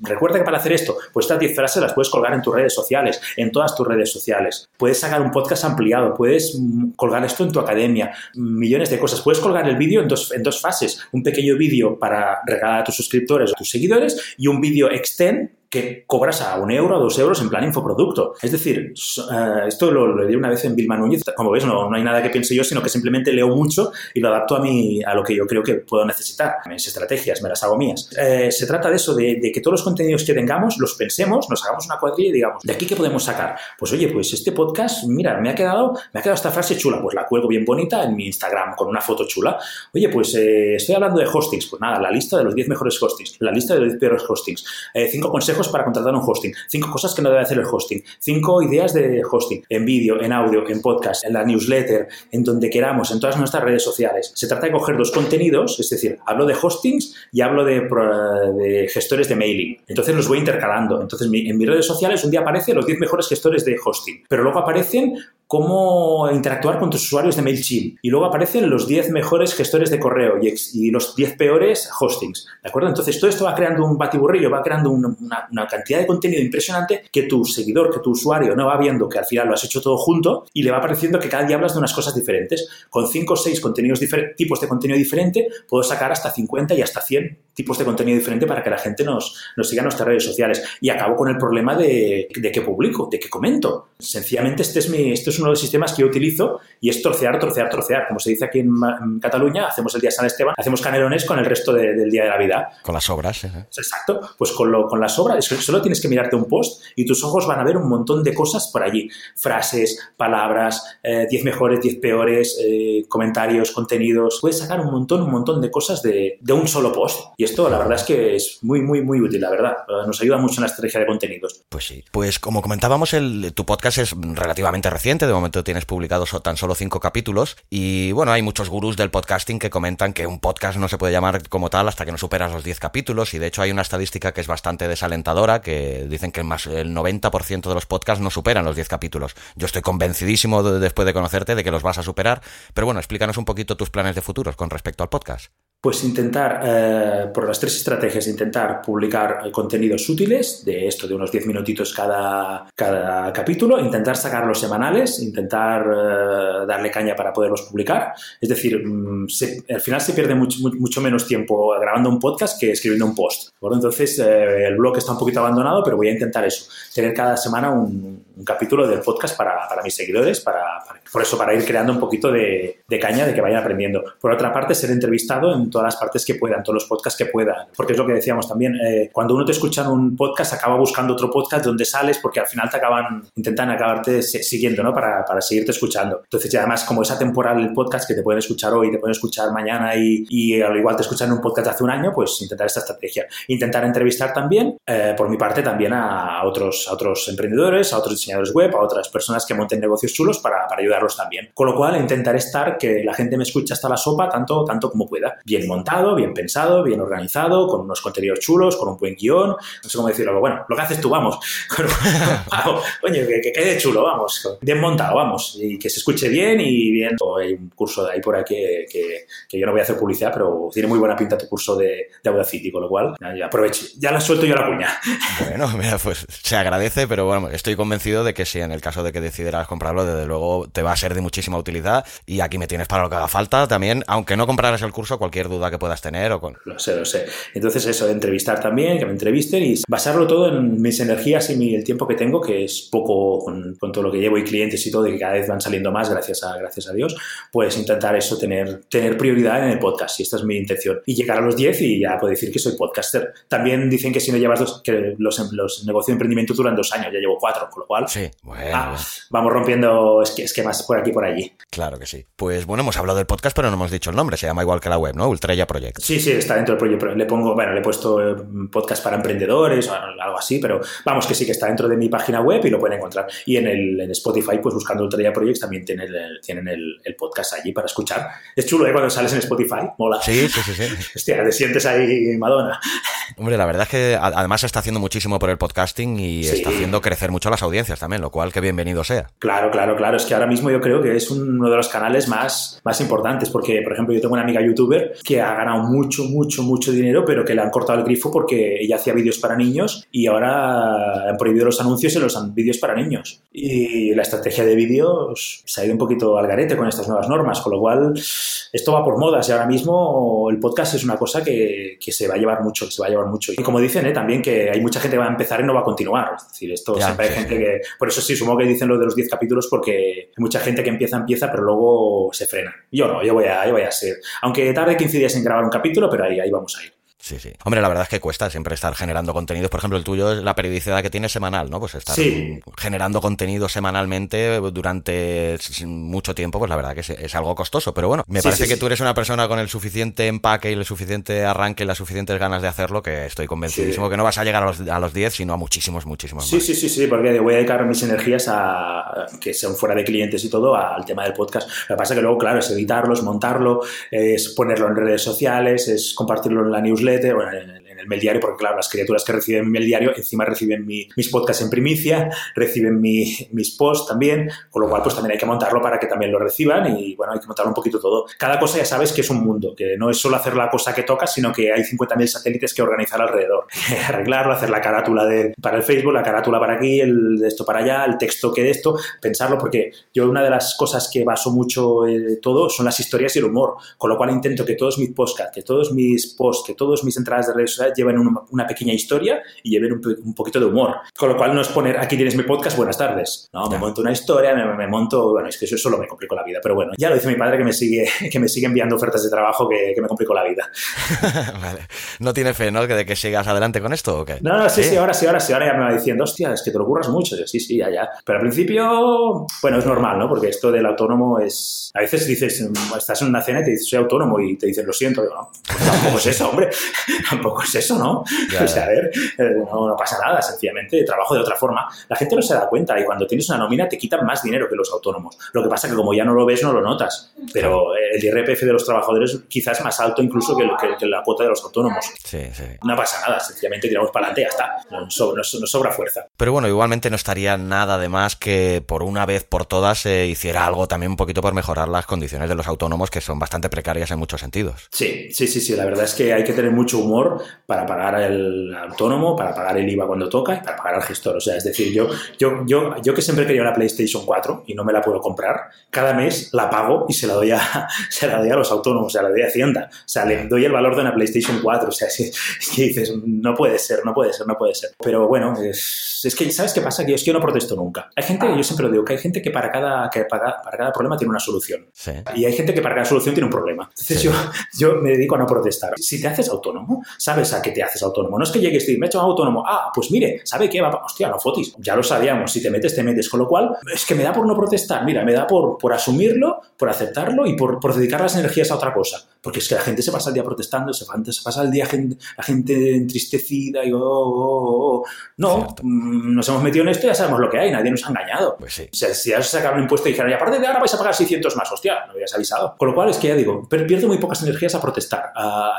recuerda que para hacer esto, pues estas 10 frases las puedes colgar en tus redes sociales, en todas tus redes sociales. Puedes sacar un podcast ampliado, puedes colgar esto en tu academia, millones de cosas. Puedes colgar el vídeo en dos, en dos fases, un pequeño vídeo para regalar a tus suscriptores seguidores y un vídeo extend que cobras a un euro o dos euros en plan infoproducto. Es decir, uh, esto lo, lo leí una vez en Vilma Núñez. Como ves, no, no, hay nada que piense yo, sino que simplemente leo mucho y lo adapto a, mi, a lo que yo creo que puedo necesitar. Mis estrategias, me las hago mías. Eh, se trata de eso, de, de, que todos los contenidos que tengamos los pensemos, nos hagamos una cuadrilla y digamos, ¿de aquí qué podemos sacar? Pues oye, pues este podcast, mira, me ha quedado, me ha quedado esta frase chula, pues la cuelgo bien bonita en mi Instagram con una foto chula. Oye, pues eh, estoy hablando de hostings, pues nada, la lista de los 10 mejores hostings, la lista de los 10 peores hostings, eh, cinco consejos para contratar un hosting, cinco cosas que no debe hacer el hosting, cinco ideas de hosting, en vídeo, en audio, en podcast, en la newsletter, en donde queramos, en todas nuestras redes sociales. Se trata de coger dos contenidos, es decir, hablo de hostings y hablo de gestores de mailing. Entonces los voy intercalando. Entonces en mis redes sociales un día aparecen los 10 mejores gestores de hosting, pero luego aparecen cómo interactuar con tus usuarios de MailChimp. Y luego aparecen los 10 mejores gestores de correo y, los 10 peores hostings. ¿De acuerdo? Entonces todo esto va creando un batiburrillo, va creando una, cantidad de contenido impresionante que tu seguidor, que tu usuario no va viendo que al final lo has hecho todo junto y le va pareciendo que cada día hablas de unas cosas diferentes. Con 5 o 6 contenidos tipos de contenido diferente puedo sacar hasta 50 y hasta 100 tipos de contenido diferente para que la gente nos, nos siga en nuestras redes sociales. Y acabo con el problema de, de qué publico, de qué comento. Sencillamente este es, mi, este es uno de los sistemas que yo utilizo y es trocear, trocear, trocear. Como se dice aquí en, Cataluña, hacemos el día San Esteban, hacemos canelones con el resto del día de la vida. Con las obras. Exacto. Pues con, lo, con las obras, solo tienes que mirarte un post y tus ojos van a ver un montón de cosas por allí. Frases, palabras, 10 eh, mejores, 10 peores, eh, comentarios, contenidos. Puedes sacar un montón, un montón de cosas de, de un solo post. Y esto, la verdad es que es muy, muy, muy útil, la verdad. Nos ayuda mucho en la estrategia de contenidos. Pues sí. Pues como comentábamos, el, tu podcast es relativamente reciente. De momento tienes publicado tan solo cinco capítulos. Y bueno, hay muchos gurús del podcasting que comentan que un podcast no se puede llamar como tal hasta que no superas los 10 capítulos. Y de hecho hay una estadística que es bastante desalentadora, que dicen que más el 90% de los podcasts no superan los 10 capítulos. Yo estoy convencidísimo después de conocerte de que los vas a superar. Pero bueno, explícanos un poquito tus planes de futuros con respecto al podcast. Pues intentar, eh, por las tres estrategias, intentar publicar eh, contenidos útiles, de esto de unos 10 minutitos cada, cada capítulo, intentar sacarlos semanales, intentar eh, darle caña para poderlos publicar. Es decir, mm, al final se pierde mucho, mucho, menos tiempo grabando un podcast que escribiendo un post. Entonces, el blog está un poquito abandonado, pero voy a intentar eso, tener cada semana un, capítulo del podcast para, para mis seguidores, para, por eso, para ir creando un poquito de, de caña, de que vayan aprendiendo. Por otra parte, ser entrevistado en todas las partes que puedan, todos los podcasts que puedan. Porque es lo que decíamos también, eh, cuando uno te escucha en un podcast, acaba buscando otro podcast donde sales porque al final te acaban, intentan acabarte siguiendo, ¿no? Para, para seguirte escuchando. Entonces, ya además, como esa temporal el podcast que te pueden escuchar hoy, te pueden escuchar mañana y, y al igual te escuchan en un podcast hace un año, pues intentar esta estrategia. Intentar entrevistar también, eh, por mi parte, también a otros, a otros emprendedores, a otros diseñadores web, a otras personas que monten negocios chulos para, para ayudarlos también. Con lo cual, intentar estar que la gente me escuche hasta la sopa tanto, tanto como pueda. Bien montado bien pensado, bien organizado, con unos contenidos chulos, con un buen guion. No sé cómo decirlo, bueno, lo que haces tú, vamos. *laughs* Coño, que, quede chulo, vamos. Bien montado, vamos. Y que se escuche bien y bien. Hay un curso de ahí por ahí que, que, yo no voy a hacer publicidad, pero tiene muy buena pinta tu curso de, de Audacity, con lo cual ya aprovecho. Ya la suelto yo la cuña. Bueno, mira, pues se agradece, pero bueno, estoy convencido de que si en el caso de que decidieras comprarlo, desde luego te va a ser de muchísima utilidad y aquí me tienes para lo que haga falta también, aunque no compraras el curso, cualquier duda que puedas tener o con... Lo sé, lo sé. Entonces eso, de entrevistar también, que me entrevisten y basarlo todo en mis energías y el tiempo que tengo, que es poco con, todo lo que llevo y clientes y todo, y que cada vez van saliendo más, gracias a, gracias a Dios, pues intentar eso, tener, tener prioridad en el podcast, y esta es mi intención. Y llegar a los 10 y ya puedo decir que soy podcaster. También dicen que si no llevas dos, que los, los negocios de emprendimiento duran dos años, ya llevo cuatro, con lo cual sí, bueno, ah, vamos rompiendo esquemas por aquí por allí. Claro que sí. Pues bueno, hemos hablado del podcast, pero no hemos dicho el nombre, se llama igual que la web, ¿no? Ultraya Project. Sí, sí, está dentro del proyecto. Le pongo, bueno, le he puesto eh, podcast para emprendedores o algo así, pero vamos que sí que está dentro de mi página web y lo pueden encontrar. Y en, el, en Spotify, pues buscando Ultra Projects también tienen, el, tienen el, podcast allí para escuchar. Es chulo, ¿eh? Cuando sales en Spotify, mola. Sí, sí, sí. sí. *laughs* Hostia, te sientes ahí Madonna. Hombre, la verdad es que además se está haciendo muchísimo por el podcasting y está haciendo crecer mucho las audiencias también, lo cual que bienvenido sea. Claro, claro, claro. Es que ahora mismo yo creo que es uno de los canales más, más importantes porque, por ejemplo, yo tengo una amiga youtuber que ha ganado mucho, mucho, mucho dinero, pero que le han cortado el grifo porque ella hacía vídeos para niños y ahora han prohibido los anuncios en los vídeos para niños. Y la estrategia de vídeos se ha ido un poquito al garete con estas nuevas normas, con lo cual esto va por modas y ahora mismo el podcast es una cosa que, que se va a llevar mucho, que se va a llevar mucho. Y como dicen, ¿eh? también que hay mucha gente que va a empezar y no va a continuar. Es decir, esto siempre hay gente que... Por eso sí, supongo que dicen lo de los 10 capítulos porque hay mucha gente que empieza, empieza, pero luego se frena. Yo no, yo voy a, yo voy a ser... Aunque tarde 15 días en grabar un capítulo, pero ahí, ahí vamos a ir. Sí, sí. Hombre, la verdad es que cuesta siempre estar generando contenidos. Por ejemplo, el tuyo es la periodicidad que tiene semanal, ¿no? Pues estar generando contenido semanalmente durante mucho tiempo, pues la verdad que es, algo costoso. Pero bueno, me parece que tú eres una persona con el suficiente empaque y el suficiente arranque y las suficientes ganas de hacerlo que estoy convencidísimo que no vas a llegar a los, a los 10, sino a muchísimos, muchísimos sí, Sí, sí, sí, porque voy a dedicar mis energías a que sean fuera de clientes y todo al tema del podcast. Lo que pasa es que luego, claro, es editarlo, es montarlo, es ponerlo en redes sociales, es compartirlo en la newsletter 对对，我来来来。El diario, porque claro, las criaturas que reciben mail diario encima reciben mis podcasts en primicia, reciben mis posts también, con lo cual pues también hay que montarlo para que también lo reciban y bueno, hay que montarlo un poquito todo. Cada cosa ya sabes que es un mundo, que no es solo hacer la cosa que toca, sino que hay 50.000 satélites que organizar alrededor. *laughs* Arreglarlo, hacer la carátula de, para el Facebook, la carátula para aquí, el de esto para allá, el texto que de esto, pensarlo, porque yo una de las cosas que baso mucho eh, todo son las historias y el humor, con lo cual intento que todos mis podcasts, que todos mis posts, que todos mis entradas de redes sociales lleven una, pequeña historia y lleven un, poquito de humor. Con lo cual no es poner, aquí tienes mi podcast, buenas tardes. No, me monto una historia, me, monto, bueno, es que eso solo me complicó la vida, pero bueno, ya lo dice mi padre que me sigue, *laughs* que me sigue enviando ofertas de trabajo que, me complicó la vida. *laughs* vale. No tiene fe, ¿no? De que sigas adelante con esto o qué? No, no, sí, sí, ahora sí, ahora sí, ahora ya me va diciendo, hostia, es que te lo curras mucho. sí, sí, ya, ya. Pero al principio, bueno, es normal, ¿no? Porque esto del autónomo es, a veces dices, estás en una cena y te dices, soy autónomo y te dicen, lo siento, no, pues tampoco es eso, hombre. *laughs* Tampoco es eso, ¿no? *laughs* O sea, a ver, eh, no, pasa nada, sencillamente trabajo de otra forma. La gente no se da cuenta y cuando tienes una nómina te quitan más dinero que los autónomos. Lo que pasa es que como ya no lo ves, no lo notas. Pero el IRPF de los trabajadores quizás es más alto incluso que, la cuota de los autónomos. Sí, sí. No pasa nada, sencillamente tiramos para adelante y ya está. Nos sobra, fuerza. Pero bueno, igualmente no estaría nada de más que por una vez por todas se hiciera algo también un poquito por mejorar las condiciones de los autónomos que son bastante precarias en muchos sentidos. Sí, sí, sí, sí. La verdad es que hay que tener mucho humor para pagar el autónomo, para pagar el IVA cuando toca y para pagar al gestor. O sea, es decir, yo, yo, yo, yo que siempre quería una PlayStation 4 y no me la puedo comprar, cada mes la pago y se la doy a, *laughs* se la doy a los autónomos, se la doy a Hacienda. O sea, le doy el valor de una PlayStation 4. O sea, es que, dices, no puede ser, no puede ser, no puede ser. Pero bueno, es, es que, ¿sabes qué pasa? Que es que yo no protesto nunca. Hay gente, yo siempre lo digo, que hay gente que para cada, que para, para cada problema tiene una solución. Y hay gente que para cada solución tiene un problema. Entonces yo, yo me dedico a no protestar. Si te haces autónomo, sabes a qué te haces autónomo. No es que llegues y me he hecho autónomo. Ah, pues mire, ¿sabe qué? Va, hostia, no fotis. Ya lo sabíamos. Si te metes, te metes. Con lo cual, es que me da por no protestar. Mira, me da por, por asumirlo, por aceptarlo y por, por dedicar las energías a otra cosa. Porque es que la gente se pasa el día protestando, se, pasa el día la gente entristecida y oh, oh, oh, No, mm, nos hemos metido en esto y ya sabemos lo que hay, nadie nos ha engañado. Pues sí. O sea, si ya se sacaron un impuesto y dijeron, y aparte de ahora vais a pagar 600 más, hostia, no habías avisado. Con lo cual es que ya digo, pierdo muy pocas energías a protestar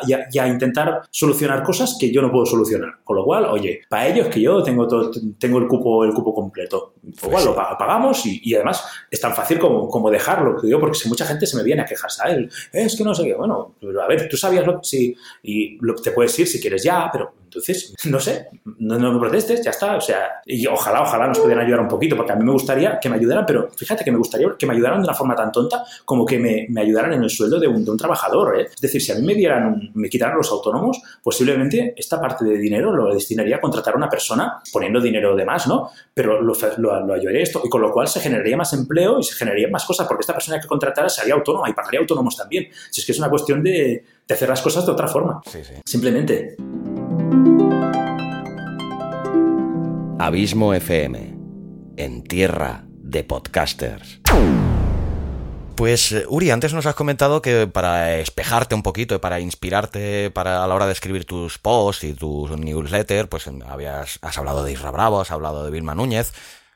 y, a, intentar solucionar cosas que yo no puedo solucionar. Con lo cual, oye, para ellos que yo tengo todo, tengo el cupo, el cupo completo. Pues igual lo pagamos y, además es tan fácil como, como dejarlo, porque si mucha gente se me viene a quejarse a él, es que no sé qué, bueno, a ver, tú sabías lo sí, y lo, te puedes ir si quieres ya, pero entonces, no sé, no, no, protestes, ya está. O sea, y ojalá, ojalá nos pudieran ayudar un poquito, porque a mí me gustaría que me ayudaran, pero fíjate que me gustaría que me ayudaran de una forma tan tonta como que me, me ayudaran en el sueldo de un, de un trabajador. ¿eh? Es decir, si a mí me dieran, me quitaran los autónomos, posiblemente esta parte de dinero lo destinaría a contratar a una persona poniendo dinero de más, ¿no? Pero lo, lo, lo ayudaría esto, y con lo cual se generaría más empleo y se generaría más cosas, porque esta persona que contratara sería autónoma y pagaría autónomos también. Si es que es una cuestión de, de hacer las cosas de otra forma. Sí, sí. Simplemente. Abismo FM, en tierra de podcasters. Pues eh, Uri, antes nos has comentado que para espejarte un poquito para inspirarte para a la hora de escribir tus posts y tus newsletter, pues habías has hablado de Isra Bravo, has hablado de Vilma Núñez.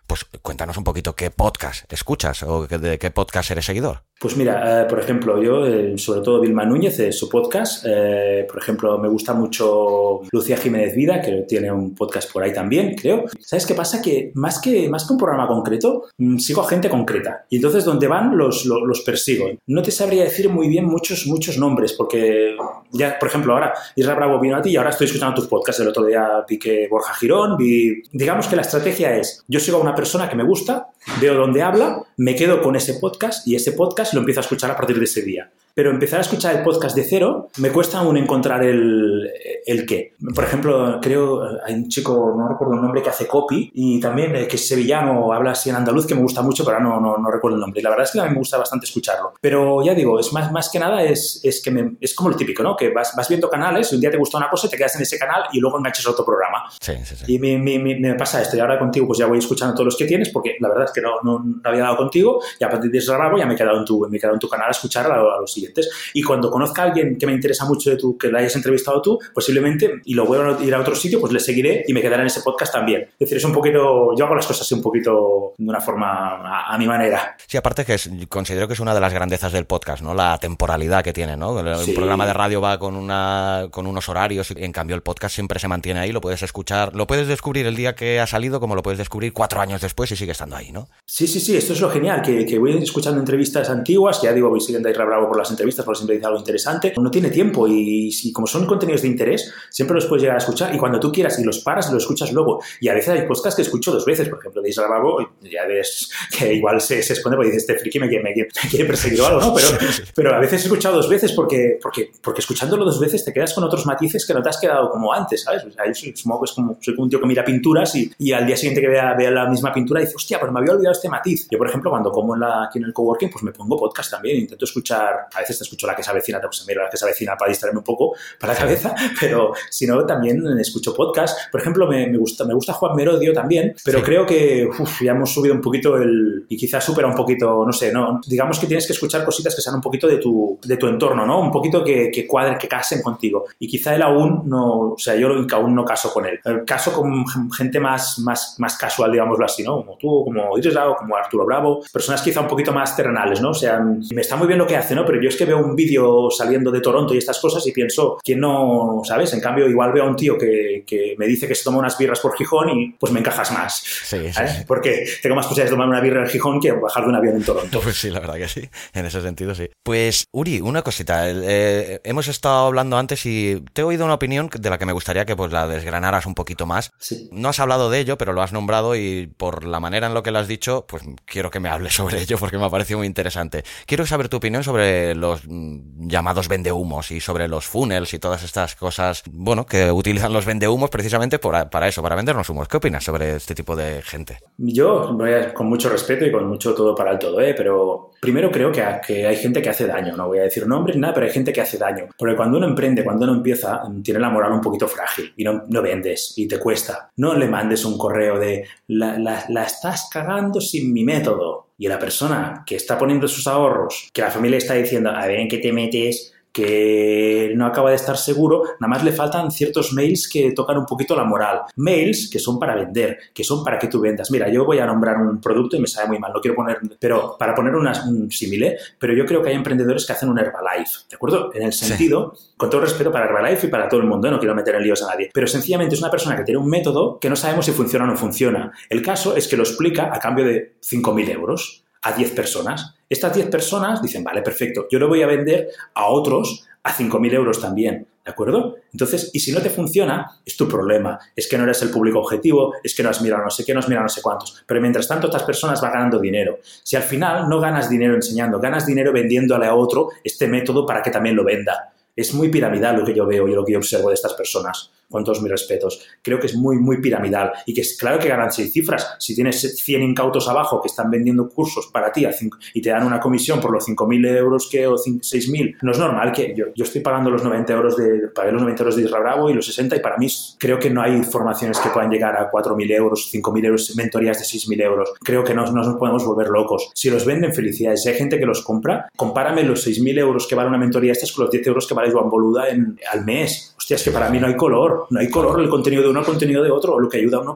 Pues cuéntanos un poquito qué podcast escuchas o de qué podcast eres seguidor. Pues mira, eh, por ejemplo, yo, eh, sobre todo Vilma Núñez, eh, su podcast, por ejemplo, me gusta mucho Lucía Jiménez Vida, que tiene un podcast por ahí también, creo. ¿Sabes qué pasa? Que más que, más que un programa concreto, mm, sigo a gente concreta. Y entonces, donde van, los, los, persigo. No te sabría decir muy bien muchos, muchos nombres, porque ya, por ejemplo, ahora Israel Bravo vino a ti y ahora estoy escuchando tus podcasts. El otro día vi que Borja Girón, vi... Digamos que la estrategia es, yo sigo a una persona que me gusta, veo dónde habla, me quedo con ese podcast y ese podcast lo empiezo a escuchar a partir de ese día. Pero empezar a escuchar el podcast de cero me cuesta aún encontrar el, el qué. Por ejemplo, creo, hay un chico, no recuerdo el nombre, que hace copy y también eh, que es sevillano, habla así en andaluz, que me gusta mucho, pero no, no, no recuerdo el nombre. Y la verdad es que a mí me gusta bastante escucharlo. Pero ya digo, es más, más que nada, es, es que me, es como lo típico, ¿no? Que vas, vas viendo canales, un día te gusta una cosa, te quedas en ese canal y luego enganchas a otro programa. Sí, sí, sí. Y me, me, me, pasa esto. Y ahora contigo, pues ya voy escuchando todos los que tienes, porque la verdad es que no, no, no había dado contigo. Y a partir de ese rabo ya me he quedado en tu, me he quedado en tu canal a escuchar a, a, los siguientes. Y cuando conozca a alguien que me interesa mucho de tu, que la hayas entrevistado tú, posiblemente, y lo voy a ir a otro sitio, pues le seguiré y me quedaré en ese podcast también. Es decir, es un poquito, yo hago las cosas así un poquito de una forma a, a mi manera. Sí, aparte que es, considero que es una de las grandezas del podcast, ¿no? La temporalidad que tiene, ¿no? Sí. programa de radio va con una con unos horarios y en cambio el podcast siempre se mantiene ahí, lo puedes escuchar, lo puedes descubrir el día que ha salido como lo puedes descubrir cuatro años después y sigue estando ahí, ¿no? Sí, sí, sí, esto es lo genial, que, que voy escuchando entrevistas antiguas, ya digo, voy siguiendo a Irra Bravo por las entrevistas porque siempre dice algo interesante, no tiene tiempo y, como son contenidos de interés, siempre los puedes llegar a escuchar y cuando tú quieras y los paras y los escuchas luego. Y a veces hay podcasts que escucho dos veces, por ejemplo, de Isra Bravo, ya ves que igual se, se esconde porque dice, este friki me, me, me quiere perseguir o algo, ¿no? Pero, *laughs* pero a veces he escuchado dos veces porque, porque, porque escuchándolo dos veces te quedas con otros matices que no te has quedado como antes, ¿sabes? O sea, yo soy, supongo que es como, soy como un tío que mira pinturas y, y al día siguiente que vea, vea, la misma pintura dice, hostia, pues me había olvidado este matiz. Yo, por ejemplo, cuando como en la, aquí en el coworking, pues me pongo podcast también, intento escuchar, a veces te escucho la que se avecina, pues miro la que se avecina para distraerme un poco para la cabeza, *laughs* pero si no, también escucho podcast. Por ejemplo, me, me gusta, me gusta Juan Merodio también, pero sí. creo que uf, ya hemos subido un poquito el, y quizás supera un poquito, no sé, no, digamos que tienes que escuchar cositas que sean un poquito de tu, de tu entorno, ¿no? Un poquito que, que cuadren, que casen contigo. Y quizá él aún no, o sea, yo aún no caso con él. Caso con gente más, más, más casual, digámoslo así, ¿no? Como tú, como Idris Bravo, como Arturo Bravo, personas quizá un poquito más terrenales, ¿no? O sea, me está muy bien lo que hace, ¿no? Pero yo es que veo un vídeo saliendo de Toronto y estas cosas y pienso, ¿quién no, sabes? En cambio, igual veo a un tío que, que me dice que se toma unas birras por Gijón y pues me encajas más. Sí, sí, sí. Porque tengo más posibilidades de tomar una birra en Gijón que bajar de un avión en Toronto. *laughs* Pues sí, la verdad que sí. En ese sentido, sí. Pues, Uri, una cosita. Eh, hemos estado hablando antes y te he oído una opinión de la que me gustaría que pues la desgranaras un poquito más. No has hablado de ello, pero lo has nombrado y por la manera en lo que lo has dicho, pues quiero que me hables *laughs* sobre ello porque me ha parecido muy interesante. Quiero saber tu opinión sobre los mm, llamados vendehumos y sobre los funnels y todas estas cosas, bueno, que utilizan los vendehumos precisamente para eso, para vendernos humos. ¿Qué opinas sobre este tipo de gente? Yo, con mucho respeto y con mucho todo para el todo, ¿eh? pero primero creo que, que hay gente que hace daño. No voy a decir nombres nada, pero hay gente que hace daño. Porque cuando uno emprende, cuando uno empieza, tiene la moral un poquito frágil y no, no vendes y te cuesta. No le mandes un correo de la estás cagando sin mi método. Y la persona que está poniendo sus ahorros, que la familia está diciendo, a ver en qué te metes, que no acaba de estar seguro, nada más le faltan ciertos mails que tocan un poquito la moral. Mails que son para vender, que son para que tú vendas. Mira, yo voy a nombrar un producto y me sabe muy mal, no quiero poner, pero para poner un símile, pero yo creo que hay emprendedores que hacen un Herbalife, ¿de acuerdo? En el sentido, sí. con todo respeto para Herbalife y para todo el mundo, no quiero meter en líos a nadie, pero sencillamente es una persona que tiene un método que no sabemos si funciona o no funciona. El caso es que lo explica a cambio de 5.000 euros a 10 personas. Estas 10 personas dicen, vale, perfecto, yo lo voy a vender a otros a 5.000 euros también, ¿de acuerdo? Entonces, y si no te funciona, es tu problema. Es que no eres el público objetivo, es que no has mirado no sé qué, no has mirado no sé cuántos. Pero mientras tanto, estas personas van ganando dinero. Si al final no ganas dinero enseñando, ganas dinero vendiéndole a otro este método para que también lo venda. Es muy piramidal lo que yo veo y lo que yo observo de estas personas con todos mis respetos. Creo que es muy, muy piramidal y que es claro que ganan seis cifras. Si tienes 100 incautos abajo que están vendiendo cursos para ti a cinco, y te dan una comisión por los 5.000 euros que, o 6.000, no es normal que yo, yo estoy pagando los 90 euros de, pagué los 90 euros de Isra Bravo y los 60 y para mí creo que no hay formaciones que puedan llegar a 4.000 euros, 5.000 euros, mentorías de 6.000 euros. Creo que no, no nos podemos volver locos. Si los venden, felicidades. Si hay gente que los compra, compárame los 6.000 euros que vale una mentoría estas con los 10 euros que vale Joan Boluda en, al mes. Hostia, es que para mí no hay color no hay color el contenido de uno al contenido de otro, lo que ayuda a uno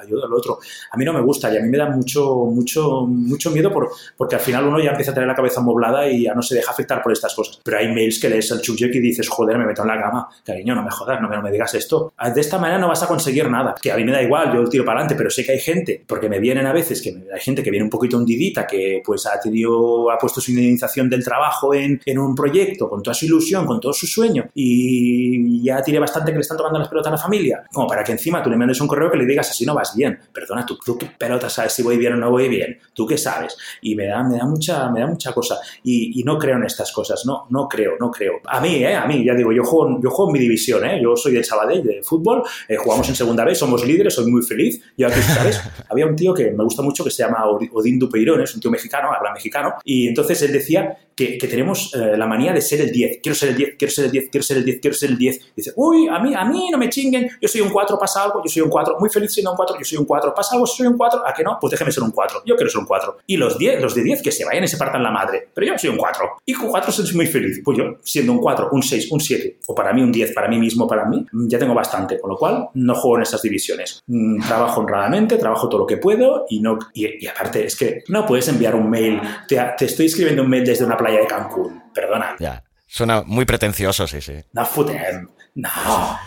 ayuda al otro. A mí no me gusta y a mí me da mucho, mucho, mucho miedo por, porque al final uno ya empieza a tener la cabeza moblada y ya no se deja afectar por estas cosas. Pero hay mails que lees al chujek y dices, joder, me meto en la cama, cariño, no me jodas, no me, no me digas esto. De esta manera no vas a conseguir nada. Que a mí me da igual, yo tiro para adelante, pero sé que hay gente, porque me vienen a veces, que hay gente que viene un poquito hundidita, que pues ha tenido, ha puesto su indemnización del trabajo en, en un proyecto, con toda su ilusión, con todo su sueño, y ya tiene bastante que le están tomando jugando a las pelotas a la familia? Como para que encima tú le mandes un correo que le digas así no vas bien. Perdona, ¿tú, tú qué pelota sabes si voy bien o no voy bien? ¿Tú qué sabes? Y me da, me da, mucha, me da mucha cosa. Y, no creo en estas cosas, no, no creo, no creo. A mí, ¿eh? A mí, ya digo, yo juego, yo juego en mi división, ¿eh? Yo soy del Sabadell, de fútbol, eh, jugamos en segunda vez, somos líderes, soy muy feliz. Yo aquí, ¿sabes? *laughs* Había un tío que me gusta mucho que se llama Odín Dupeirón, es un tío mexicano, habla mexicano, y entonces él decía que, tenemos eh, la manía de ser el 10. Quiero ser el 10, quiero ser el 10, quiero ser el 10, quiero ser el 10. dice, uy, a mí, a mí no me chinguen, yo soy un 4, pasa algo, yo soy un 4, muy feliz siendo un 4, yo soy un 4, pasa algo, soy un 4, ¿a que no? Pues déjeme ser un 4, yo quiero ser un 4. Y los 10, los de 10 que se vayan y se partan la madre, pero yo soy un 4. Y con 4 soy muy feliz. Pues yo, siendo un 4, un 6, un 7, o para mí un 10, para mí mismo, para mí, ya tengo bastante, con lo cual no juego en esas divisiones. Mm, trabajo honradamente, trabajo todo lo que puedo y no y, aparte es que no puedes enviar un mail, te, te estoy escribiendo un mail desde una playa de Cancún perdona. Ya. Suena muy pretencioso, sí, sí. No fotem. No,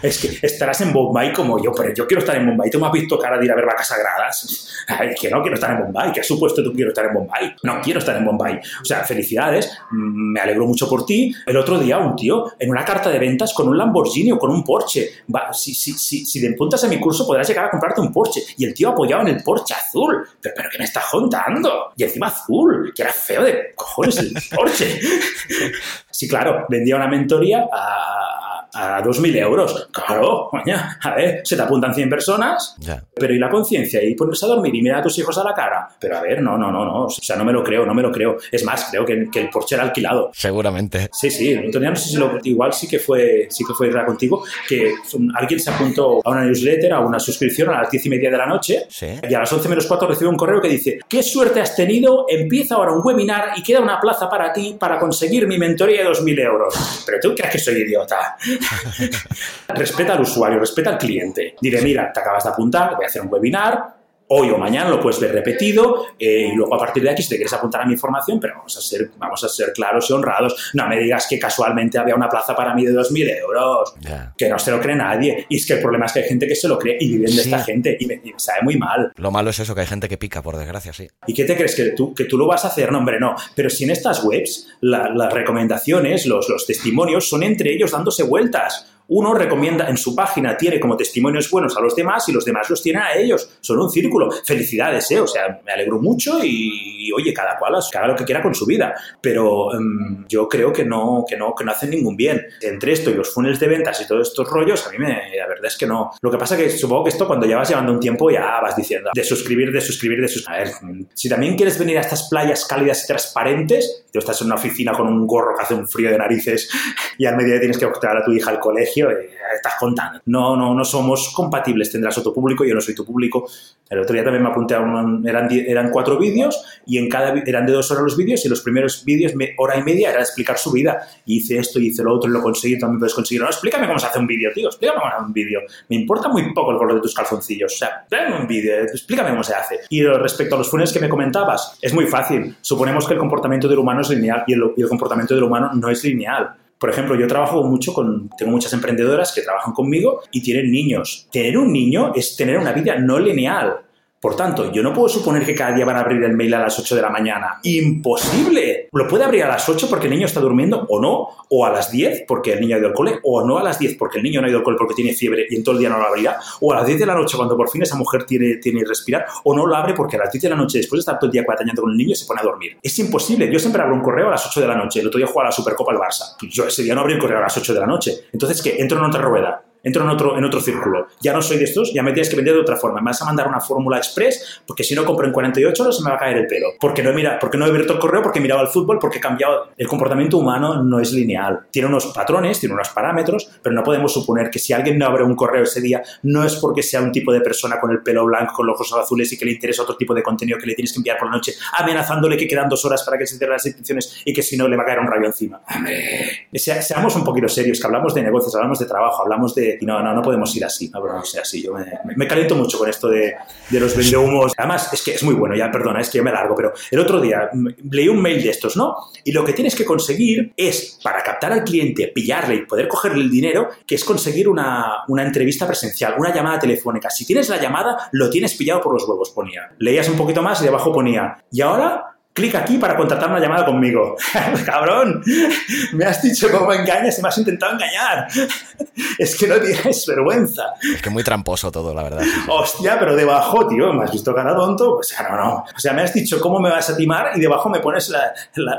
es que estarás en Bombay como yo, pero yo quiero estar en Bombay. ¿Tú me has visto cara de ir a ver vacas sagradas? Ay, que no quiero estar en Bombay. ¿Qué has supuesto tú quiero estar en Bombay? No quiero estar en Bombay. O sea, felicidades. Mm, me alegro mucho por ti. El otro día un tío en una carta de ventas con un Lamborghini o con un Porsche. Si, si, si, si te empuntas a mi curso podrás llegar a comprarte un Porsche. Y el tío apoyado en el Porsche azul. Pero, pero ¿qué me estás contando? Y encima azul. Que era feo de cojones el Porsche. *laughs* sí, claro, vendía una mentoría a a 2.000 euros. Claro, a ver, se te apuntan 100 personas, pero ¿y la conciencia? ¿Y pones a dormir y mirar a tus hijos a la cara? Pero a ver, no, no, no, no, o sea, no me lo creo, no me lo creo. Es más, creo que, que el Porsche era alquilado. Seguramente. Sí, sí, Antonio, no sé si lo, igual sí que fue, sí que fue contigo, que alguien se apuntó a una newsletter, a una suscripción a las 10 y media de la noche, y a las 11 menos 4 recibe un correo que dice, ¿qué suerte has tenido? Empieza ahora un webinar y queda una plaza para ti para conseguir mi mentoría de 2.000 euros. Pero tú crees que soy idiota. Respeta al usuario, respeta al cliente. Diré, mira, te acabas de apuntar, voy a hacer un webinar, hoy o mañana lo puedes ver repetido eh, y luego a partir de aquí si te quieres apuntar a mi información, pero vamos a ser, vamos a ser claros y honrados. No me digas que casualmente había una plaza para mí de 2.000 euros, que no se lo cree nadie. Y es que el problema es que hay gente que se lo cree y viven de esta gente y me, sabe muy mal. Lo malo es eso, que hay gente que pica, por desgracia, sí. ¿Y qué te crees? ¿Que tú, que tú lo vas a hacer? No, hombre, no. Pero si en estas webs las recomendaciones, los, los testimonios son entre ellos dándose vueltas uno recomienda en su página, tiene como testimonios buenos a los demás y los demás los tienen a ellos. Son un círculo. Felicidades, ¿eh? O sea, me alegro mucho y, oye, cada cual haga lo que quiera con su vida. Pero em, yo creo que no, que, no, que no hacen ningún bien. Entre esto y los funnels de ventas y todos estos rollos, a mí me, la verdad es que no. Lo que pasa que supongo que esto cuando llevas llevando un tiempo ya vas diciendo de suscribir, de suscribir, de suscribir. A ver, si también quieres venir a estas playas cálidas y transparentes, tú estás en una oficina con un gorro que hace un frío de narices *laughs* y al mediodía tienes que optar a tu hija al colegio eh, estás contando. No, no, no somos compatibles, tendrás otro público, yo no soy tu público. El otro día también me apunté a un, eran, eran cuatro vídeos y en cada eran de dos horas los vídeos y los primeros vídeos, hora y media, era explicar su vida. Y hice esto, hice lo otro y lo conseguí, también puedes conseguir. No, explícame cómo se hace un vídeo, tío, explícame cómo se hace un vídeo. Me importa muy poco el color de tus calzoncillos, o sea, dame un vídeo, explícame cómo se hace. Y respecto a los funnels que me comentabas, es muy fácil. Suponemos que el comportamiento del humano es lineal y el comportamiento del humano no es lineal. Por ejemplo, yo trabajo mucho con, tengo muchas emprendedoras que trabajan conmigo y tienen niños. Tener un niño es tener una vida no lineal. Por tanto, yo no puedo suponer que cada día van a abrir el mail a las 8 de la mañana. ¡Imposible! Lo puede abrir a las 8 porque el niño está durmiendo o no, o a las 10 porque el niño ha ido al cole, o no a las 10 porque el niño no ha ido al cole porque tiene fiebre y en todo el día no lo abrirá, o a las 10 de la noche cuando por fin esa mujer tiene, tiene respirar, o no lo abre porque a las 10 de la noche después de estar todo el día cuatañando con el niño se pone a dormir. Es imposible. Yo siempre abro un correo a las 8 de la noche. El otro día jugaba la Supercopa al Barça. Yo ese día no abrí el correo a las 8 de la noche. Entonces, ¿qué? Entro en otra rueda entro en otro, en otro círculo. Ya no soy de estos, ya me tienes que vender de otra forma. Me vas a mandar una fórmula express, porque si no compro en 48 horas se me va a caer el pelo. Porque no he, mirado, porque no he abierto el correo, porque he mirado el fútbol, porque he cambiado. El comportamiento humano no es lineal. Tiene unos patrones, tiene unos parámetros, pero no podemos suponer que si alguien no abre un correo ese día, no es porque sea un tipo de persona con el pelo blanco, con los ojos azules y que le interesa otro tipo de contenido que le tienes que enviar por la noche, amenazándole que quedan dos horas para que se cierren las inscripciones y que si no le va a caer un rayo encima. seamos un poquito serios, que hablamos de negocios, hablamos de trabajo, hablamos de... No, no, no podemos ir así, no, no sea así. Yo me, me, caliento mucho con esto de, de los vendehumos. Además, es que es muy bueno, ya perdona, es que yo me largo, pero el otro día leí un mail de estos, ¿no? Y lo que tienes que conseguir es, para captar al cliente, pillarle y poder cogerle el dinero, que es conseguir una, una entrevista presencial, una llamada telefónica. Si tienes la llamada, lo tienes pillado por los huevos, ponía. Leías un poquito más y debajo ponía, y ahora clic aquí para contratar una llamada conmigo. *laughs* Cabrón, me has dicho cómo engañas y me has intentado engañar. *laughs* es que no tienes vergüenza. Es que muy tramposo todo, la verdad. Hostia, pero debajo, tío, ¿me has visto cara tonto? O sea, no, no. O sea, me has dicho cómo me vas a timar y debajo me pones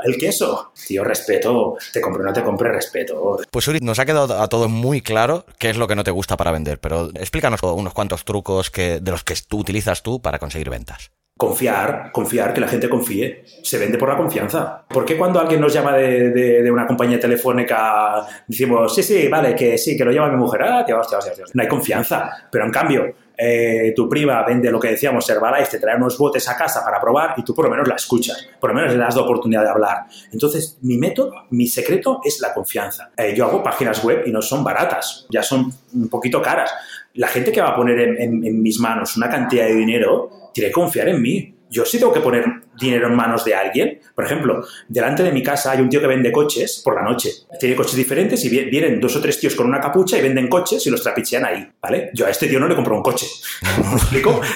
el queso. Tío, respeto. Te compro, no te compre, respeto. Pues Uri, nos ha quedado a todos muy claro qué es lo que no te gusta para vender, pero explícanos unos cuantos trucos que, de los que tú utilizas tú para conseguir ventas. Confiar, confiar, que la gente confíe. Se vende por la confianza. ¿Por qué cuando alguien nos llama de, una compañía telefónica decimos, sí, sí, vale, que sí, que lo llama mi mujer? Ah, tío, hostia, hostia, hostia. No hay confianza. Pero en cambio, eh, tu prima vende lo que decíamos, Herbalife, te trae unos botes a casa para probar y tú por lo menos la escuchas, por lo menos le das la oportunidad de hablar. Entonces, mi método, mi secreto es la confianza. Eh, yo hago páginas web y no son baratas, ya son un poquito caras. La gente que va a poner en mis manos una cantidad de dinero tiene que confiar en mí. Yo sí tengo que poner dinero en manos de alguien. Por ejemplo, delante de mi casa hay un tío que vende coches por la noche. Tiene coches diferentes y vienen dos o tres tíos con una capucha y venden coches y los trapichean ahí, ¿vale? Yo a este tío no le compro un coche. *laughs*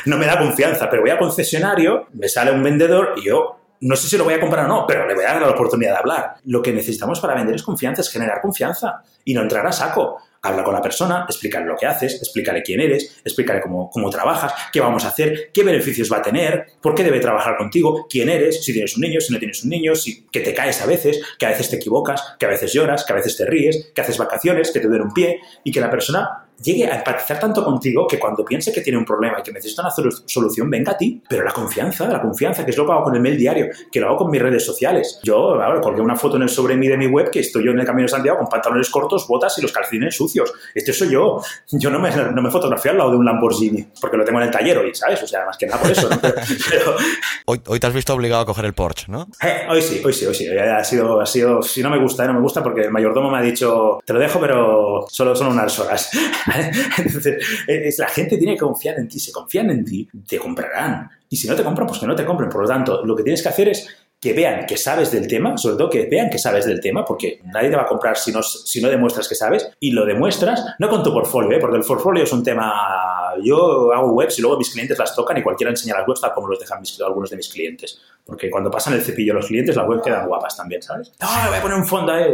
No me da confianza, pero voy al concesionario, me sale un vendedor y yo no sé si lo voy a comprar o no, pero le voy a dar la oportunidad de hablar. Lo que necesitamos para vender es confianza, es generar confianza y no entrar a saco. Habla con la persona, explícale lo que haces, explícale quién eres, explícale cómo, cómo trabajas, qué vamos a hacer, qué beneficios va a tener, por qué debe trabajar contigo, quién eres, si tienes un niño, si no tienes un niño, si, que te caes a veces, que a veces te equivocas, que a veces lloras, que a veces te ríes, que haces vacaciones, que te duele un pie y que la persona llegue a empatizar tanto contigo que cuando piense que tiene un problema y que necesita una solución, venga a ti. Pero la confianza, la confianza, que es lo que hago con el mail diario, que lo hago con mis redes sociales. Yo, ahora, colgué una foto en el sobre mí de mi web que estoy yo en el Camino de Santiago con pantalones cortos, botas y los calcines sucios. Este soy yo. Yo no me, no me fotografío al lado de un Lamborghini, porque lo tengo en el taller hoy, ¿sabes? O sea, más que nada por eso. *laughs* hoy, hoy, te has visto obligado a coger el Porsche, ¿no? Eh, hoy sí, hoy sí, hoy sí. Ha sido, ha sido, si no me gusta, eh, no me gusta porque el mayordomo me ha dicho, te lo dejo, pero solo son unas horas. *laughs* Entonces, es, la gente tiene que confiar en ti. Si confían en ti, te comprarán. Y si no te compran, pues que no te compren. Por lo tanto, lo que tienes que hacer es que vean que sabes del tema, sobre todo que vean que sabes del tema, porque nadie te va a comprar si no, si no demuestras que sabes, y lo demuestras no con tu portfolio, ¿eh? porque el portfolio es un tema, yo hago webs y luego mis clientes las tocan y cualquiera enseña las webs tal como los dejan algunos de mis clientes, porque cuando pasan el cepillo los clientes las webs quedan guapas también, ¿sabes? No, voy a poner un fondo, ¿eh?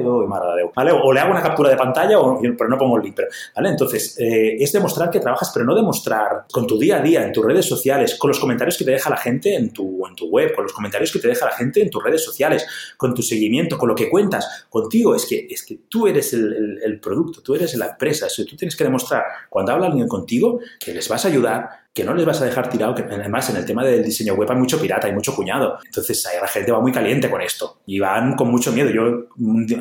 ¿vale? O le hago una captura de pantalla, o, pero no pongo el link, pero, ¿vale? Entonces, eh, es demostrar que trabajas, pero no demostrar con tu día a día, en tus redes sociales, con los comentarios que te deja la gente en tu, en tu web, con los comentarios que te deja la gente en tus redes sociales, con tu seguimiento, con lo que cuentas contigo, es que, es que tú eres el, producto, tú eres la empresa, tú tienes que demostrar cuando habla alguien contigo que les vas a ayudar, que no les vas a dejar tirado, que además en el tema del diseño web hay mucho pirata, hay mucho cuñado. Entonces ahí la gente va muy caliente con esto y van con mucho miedo. Yo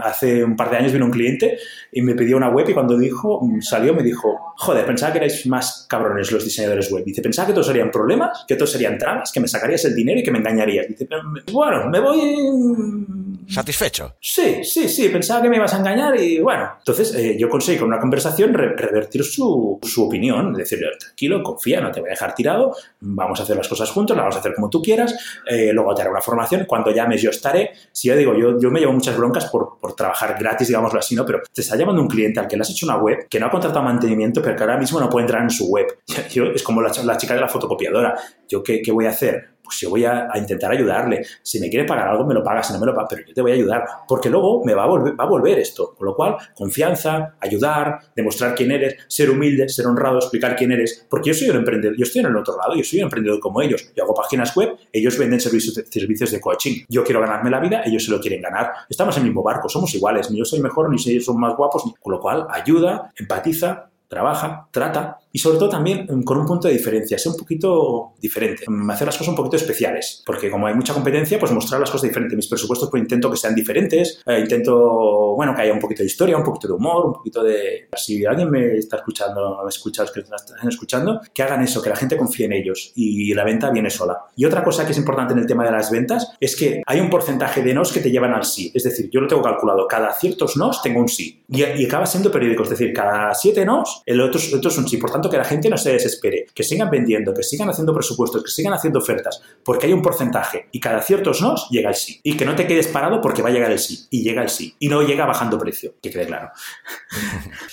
hace un par de años vino un cliente y me pidió una web y cuando dijo, salió me dijo, joder, pensaba que erais más cabrones los diseñadores web. Dice, pensaba que todos serían problemas, que todos serían trabas, que me sacarías el dinero y que me engañarías. Dice, bueno, me voy ¿Satisfecho? Sí, sí, sí, pensaba que me ibas a engañar y bueno. Entonces eh, yo conseguí con una conversación revertir su, su opinión, decirle, tranquilo, confía, no te voy a dejar tirado, vamos a hacer las cosas juntos, las vamos a hacer como tú quieras, eh, luego te haré una formación, cuando llames yo estaré. Si yo digo, yo, yo me llevo muchas broncas por, por trabajar gratis, digámoslo así, ¿no? Pero te está llamando un cliente al que le has hecho una web, que no ha contratado mantenimiento, pero que ahora mismo no puede entrar en su web. *laughs* Yo, es como la, la chica de la fotocopiadora. ¿Yo qué, qué voy a hacer? Pues yo voy a, intentar ayudarle. Si me quiere pagar algo, me lo paga, si no me lo paga, pero yo te voy a ayudar, porque luego me va a volver, va a volver esto. Con lo cual, confianza, ayudar, demostrar quién eres, ser humilde, ser honrado, explicar quién eres, porque yo soy un emprendedor, yo estoy en el otro lado, yo soy un emprendedor como ellos. Yo hago páginas web, ellos venden servicios de, servicios de coaching. Yo quiero ganarme la vida, ellos se lo quieren ganar. Estamos en el mismo barco, somos iguales, ni yo soy mejor, ni ellos son más guapos, con lo cual, ayuda, empatiza, trabaja, trata y sobre todo también mm, con un punto de diferencia, ser un poquito diferente, hacer las cosas un poquito especiales, porque como hay mucha competencia, pues mostrar las cosas diferentes. Mis presupuestos pues intento que sean diferentes, eh, intento, bueno, que haya un poquito de historia, un poquito de humor, un poquito de... Si alguien me está escuchando, me escucha, los que están escuchando, que hagan eso, que la gente confíe en ellos y la venta viene sola. Y otra cosa que es importante en el tema de las ventas es que hay un porcentaje de nos que te llevan al sí. Es decir, yo lo tengo calculado, cada ciertos nos tengo un sí. Y, y acaba siendo periódico, es decir, cada siete nos el otro, el otro es un sí. Por tanto, que la gente no se desespere, que sigan vendiendo, que sigan haciendo presupuestos, que sigan haciendo ofertas, porque hay un porcentaje y cada ciertos nos llega el sí. Y que no te quedes parado porque va a llegar el sí. Y llega el sí. Y no llega bajando precio, que quede claro. *laughs*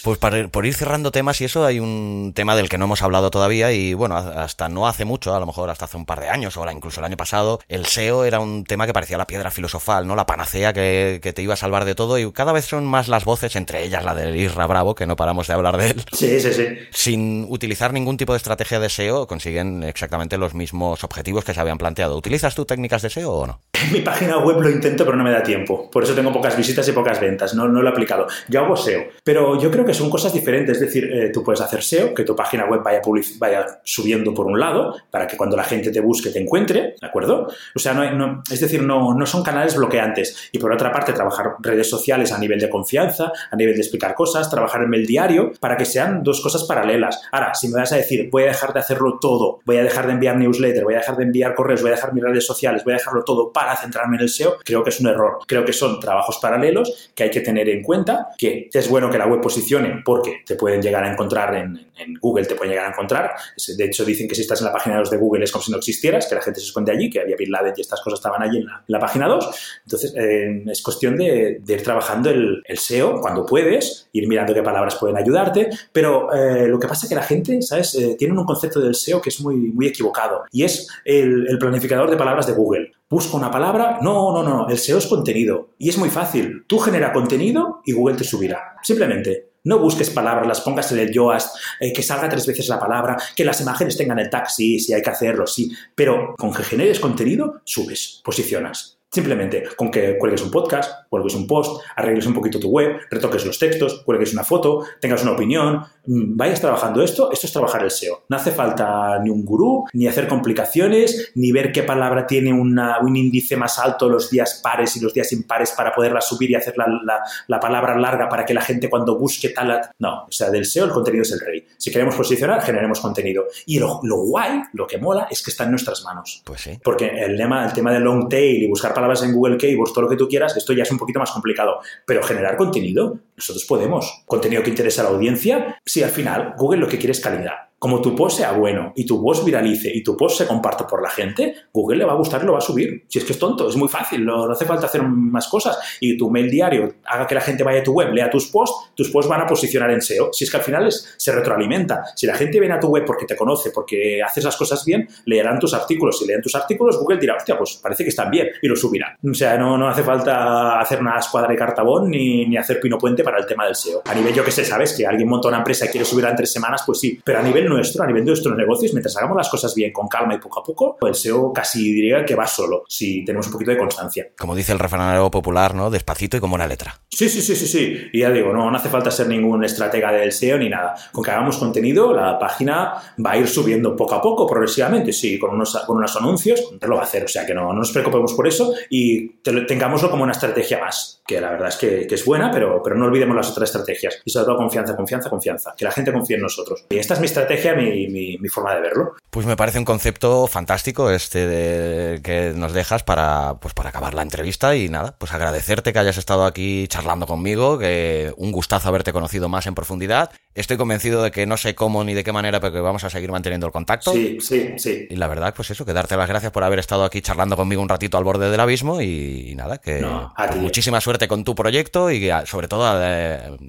Pues para, por ir cerrando temas y eso, hay un tema del que no hemos hablado todavía y bueno, hasta no hace mucho, a lo mejor hasta hace un par de años o incluso el año pasado, el SEO era un tema que parecía la piedra filosofal, ¿no? La panacea que, que te iba a salvar de todo y cada vez son más las voces, entre ellas la de Isra Bravo, que no paramos de hablar de él. Sí, sí, sí. Sin utilizar ningún tipo de estrategia de SEO, consiguen exactamente los mismos objetivos que se habían planteado. ¿Utilizas tú técnicas de SEO o no? En *laughs* mi página web lo intento, pero no me da tiempo. Por eso tengo pocas visitas y pocas ventas. No, lo he aplicado. Yo hago SEO, pero yo creo que son cosas diferentes. Es decir, eh, tú puedes hacer SEO, que tu página web vaya, vaya subiendo por un lado, para que cuando la gente te busque te encuentre, ¿de acuerdo? O sea, no, no es decir, no, no son canales bloqueantes. Y por otra parte, trabajar redes sociales a nivel de confianza, a nivel de explicar cosas, trabajar en el diario, para que sean dos cosas paralelas. Ahora, si me vas a decir, voy a dejar de hacerlo todo, voy a dejar de enviar newsletter, voy a dejar de enviar correos, voy a dejar mis redes sociales, voy a dejarlo todo para centrarme en el SEO, creo que es un error. Creo que son trabajos paralelos que hay que tener en cuenta, que es bueno que la web posicione porque te pueden llegar a encontrar en, Google, te pueden llegar a encontrar. De hecho, dicen que si estás en la página 2 de Google es como si no existieras, que la gente se esconde allí, que había Bin Laden y estas cosas estaban allí en la, página 2. Entonces, eh, es cuestión de, ir trabajando el, SEO cuando puedes, ir mirando qué palabras pueden ayudarte, pero eh, lo que pasa es que la gente, ¿sabes? Eh, tienen un concepto del SEO que es muy, muy equivocado y es el, planificador de palabras de Google busco una palabra. No, no, no, el SEO es contenido. Y es muy fácil. Tú genera contenido y Google te subirá. Simplemente. No busques palabras, las pongas en el Yoast, eh, que salga tres veces la palabra, que las imágenes tengan el sí, sí, hay que hacerlo, sí. Pero con que generes contenido, subes, posicionas. Simplemente con que cuelgues un podcast, cuelgues un post, arregles un poquito tu web, retoques los textos, cuelgues una foto, tengas una opinión, mm, vayas trabajando esto, esto es trabajar el SEO. No hace falta ni un gurú, ni hacer complicaciones, ni ver qué palabra tiene un índice más alto los días pares y los días impares para poderla subir y hacer la, palabra larga para que la gente cuando busque tal... No, o sea, del SEO el contenido es el rey. Si queremos posicionar, generemos contenido. Y lo, guay, lo que mola, es que está en nuestras manos. Pues sí. Porque el tema, el tema del long tail y buscar palabras palabras en Google Keywords, todo lo que tú quieras, esto ya es un poquito más complicado. Pero generar contenido, nosotros podemos. Contenido que interesa a la audiencia, si al final Google lo que quiere es calidad como tu post sea bueno y tu post viralice y tu post se comparte por la gente, Google le va a gustar y lo va a subir. Si es que es tonto, es muy fácil, no, hace falta hacer más cosas. Y tu mail diario haga que la gente vaya a tu web, lea tus posts, tus posts van a posicionar en SEO. Si es que al final se retroalimenta. Si la gente viene a tu web porque te conoce, porque haces las cosas bien, leerán tus artículos. Si leen tus artículos, Google dirá, hostia, pues parece que están bien y lo subirá. O sea, no, no hace falta hacer una escuadra de cartabón ni, ni hacer pino puente para el tema del SEO. A nivel, yo que sé, sabes que alguien monta una empresa y quiere subirla en tres semanas, pues sí. Pero a nivel nuestro, a nivel de nuestros negocios, mientras hagamos las cosas bien, con calma y poco a poco, el SEO casi diría que va solo, si tenemos un poquito de constancia. Como dice el refranero popular, ¿no? Despacito y con buena letra. Sí, sí, sí, sí, sí. Y ya digo, no, no hace falta ser ningún estratega del SEO ni nada. Con que hagamos contenido, la página va a ir subiendo poco a poco, progresivamente, sí, con unos, con unos anuncios, lo va a hacer. O sea que no, no nos preocupemos por eso y tengámoslo como una estrategia más, que la verdad es que, que, es buena, pero, pero no olvidemos las otras estrategias. Y sobre todo confianza, confianza, confianza. Que la gente confíe en nosotros. Y esta es mi estrategia, mi, forma de verlo. Pues me parece un concepto fantástico este que nos dejas para, pues para acabar la entrevista y nada, pues agradecerte que hayas estado aquí charlando conmigo, que un gustazo haberte conocido más en profundidad. Estoy convencido de que no sé cómo ni de qué manera, pero que vamos a seguir manteniendo el contacto. Sí, sí, sí. Y la verdad, pues eso, que darte las gracias por haber estado aquí charlando conmigo un ratito al borde del abismo y, nada, que pues muchísima suerte con tu proyecto y sobre todo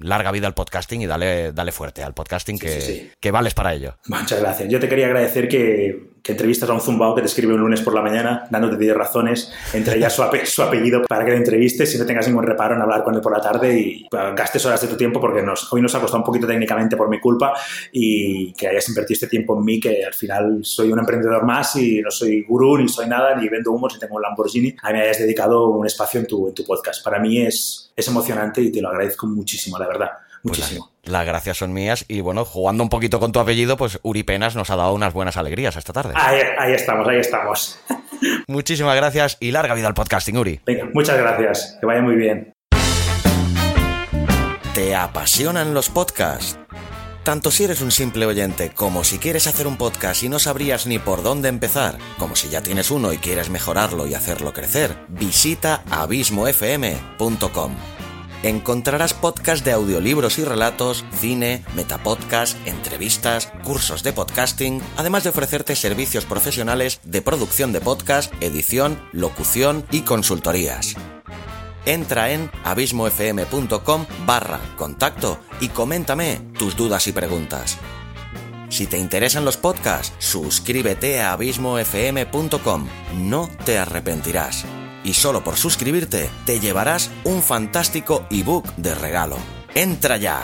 larga vida al podcasting y dale, dale fuerte al podcasting que, que vales para ello. Muchas gracias. Yo te quería agradecer que, que entrevistas a un zumbao que te escribe un lunes por la mañana dándote 10 razones, entre ellas su, su, apellido para que le entrevistes y no tengas ningún reparo en hablar con él por la tarde y pues, gastes horas de tu tiempo porque nos, hoy nos ha costado un poquito técnicamente por mi culpa y que hayas invertido este tiempo en mí que al final soy un emprendedor más y no soy gurú ni soy nada ni vendo humos ni tengo un Lamborghini, a mí me hayas dedicado un espacio en tu, en tu podcast. Para mí es, es emocionante y te lo agradezco muchísimo, la verdad. Pues muchísimo. las gracias son mías y bueno, jugando un poquito con tu apellido, pues Uri Penas nos ha dado unas buenas alegrías esta tarde. Ahí, estamos, ahí estamos. Muchísimas gracias y larga vida al podcasting, Uri. Venga, muchas gracias. Que vaya muy bien. ¿Te apasionan los podcasts? Tanto si eres un simple oyente como si quieres hacer un podcast y no sabrías ni por dónde empezar, como si ya tienes uno y quieres mejorarlo y hacerlo crecer, visita abismofm.com encontrarás podcasts de audiolibros y relatos, cine, metapodcast, entrevistas, cursos de podcasting, además de ofrecerte servicios profesionales de producción de podcast, edición, locución y consultorías. Entra en abismofm.com barra contacto y coméntame tus dudas y preguntas. Si te interesan los podcasts, suscríbete a abismofm.com. No te arrepentirás. Y solo por suscribirte te llevarás un fantástico ebook de regalo. ¡Entra ya!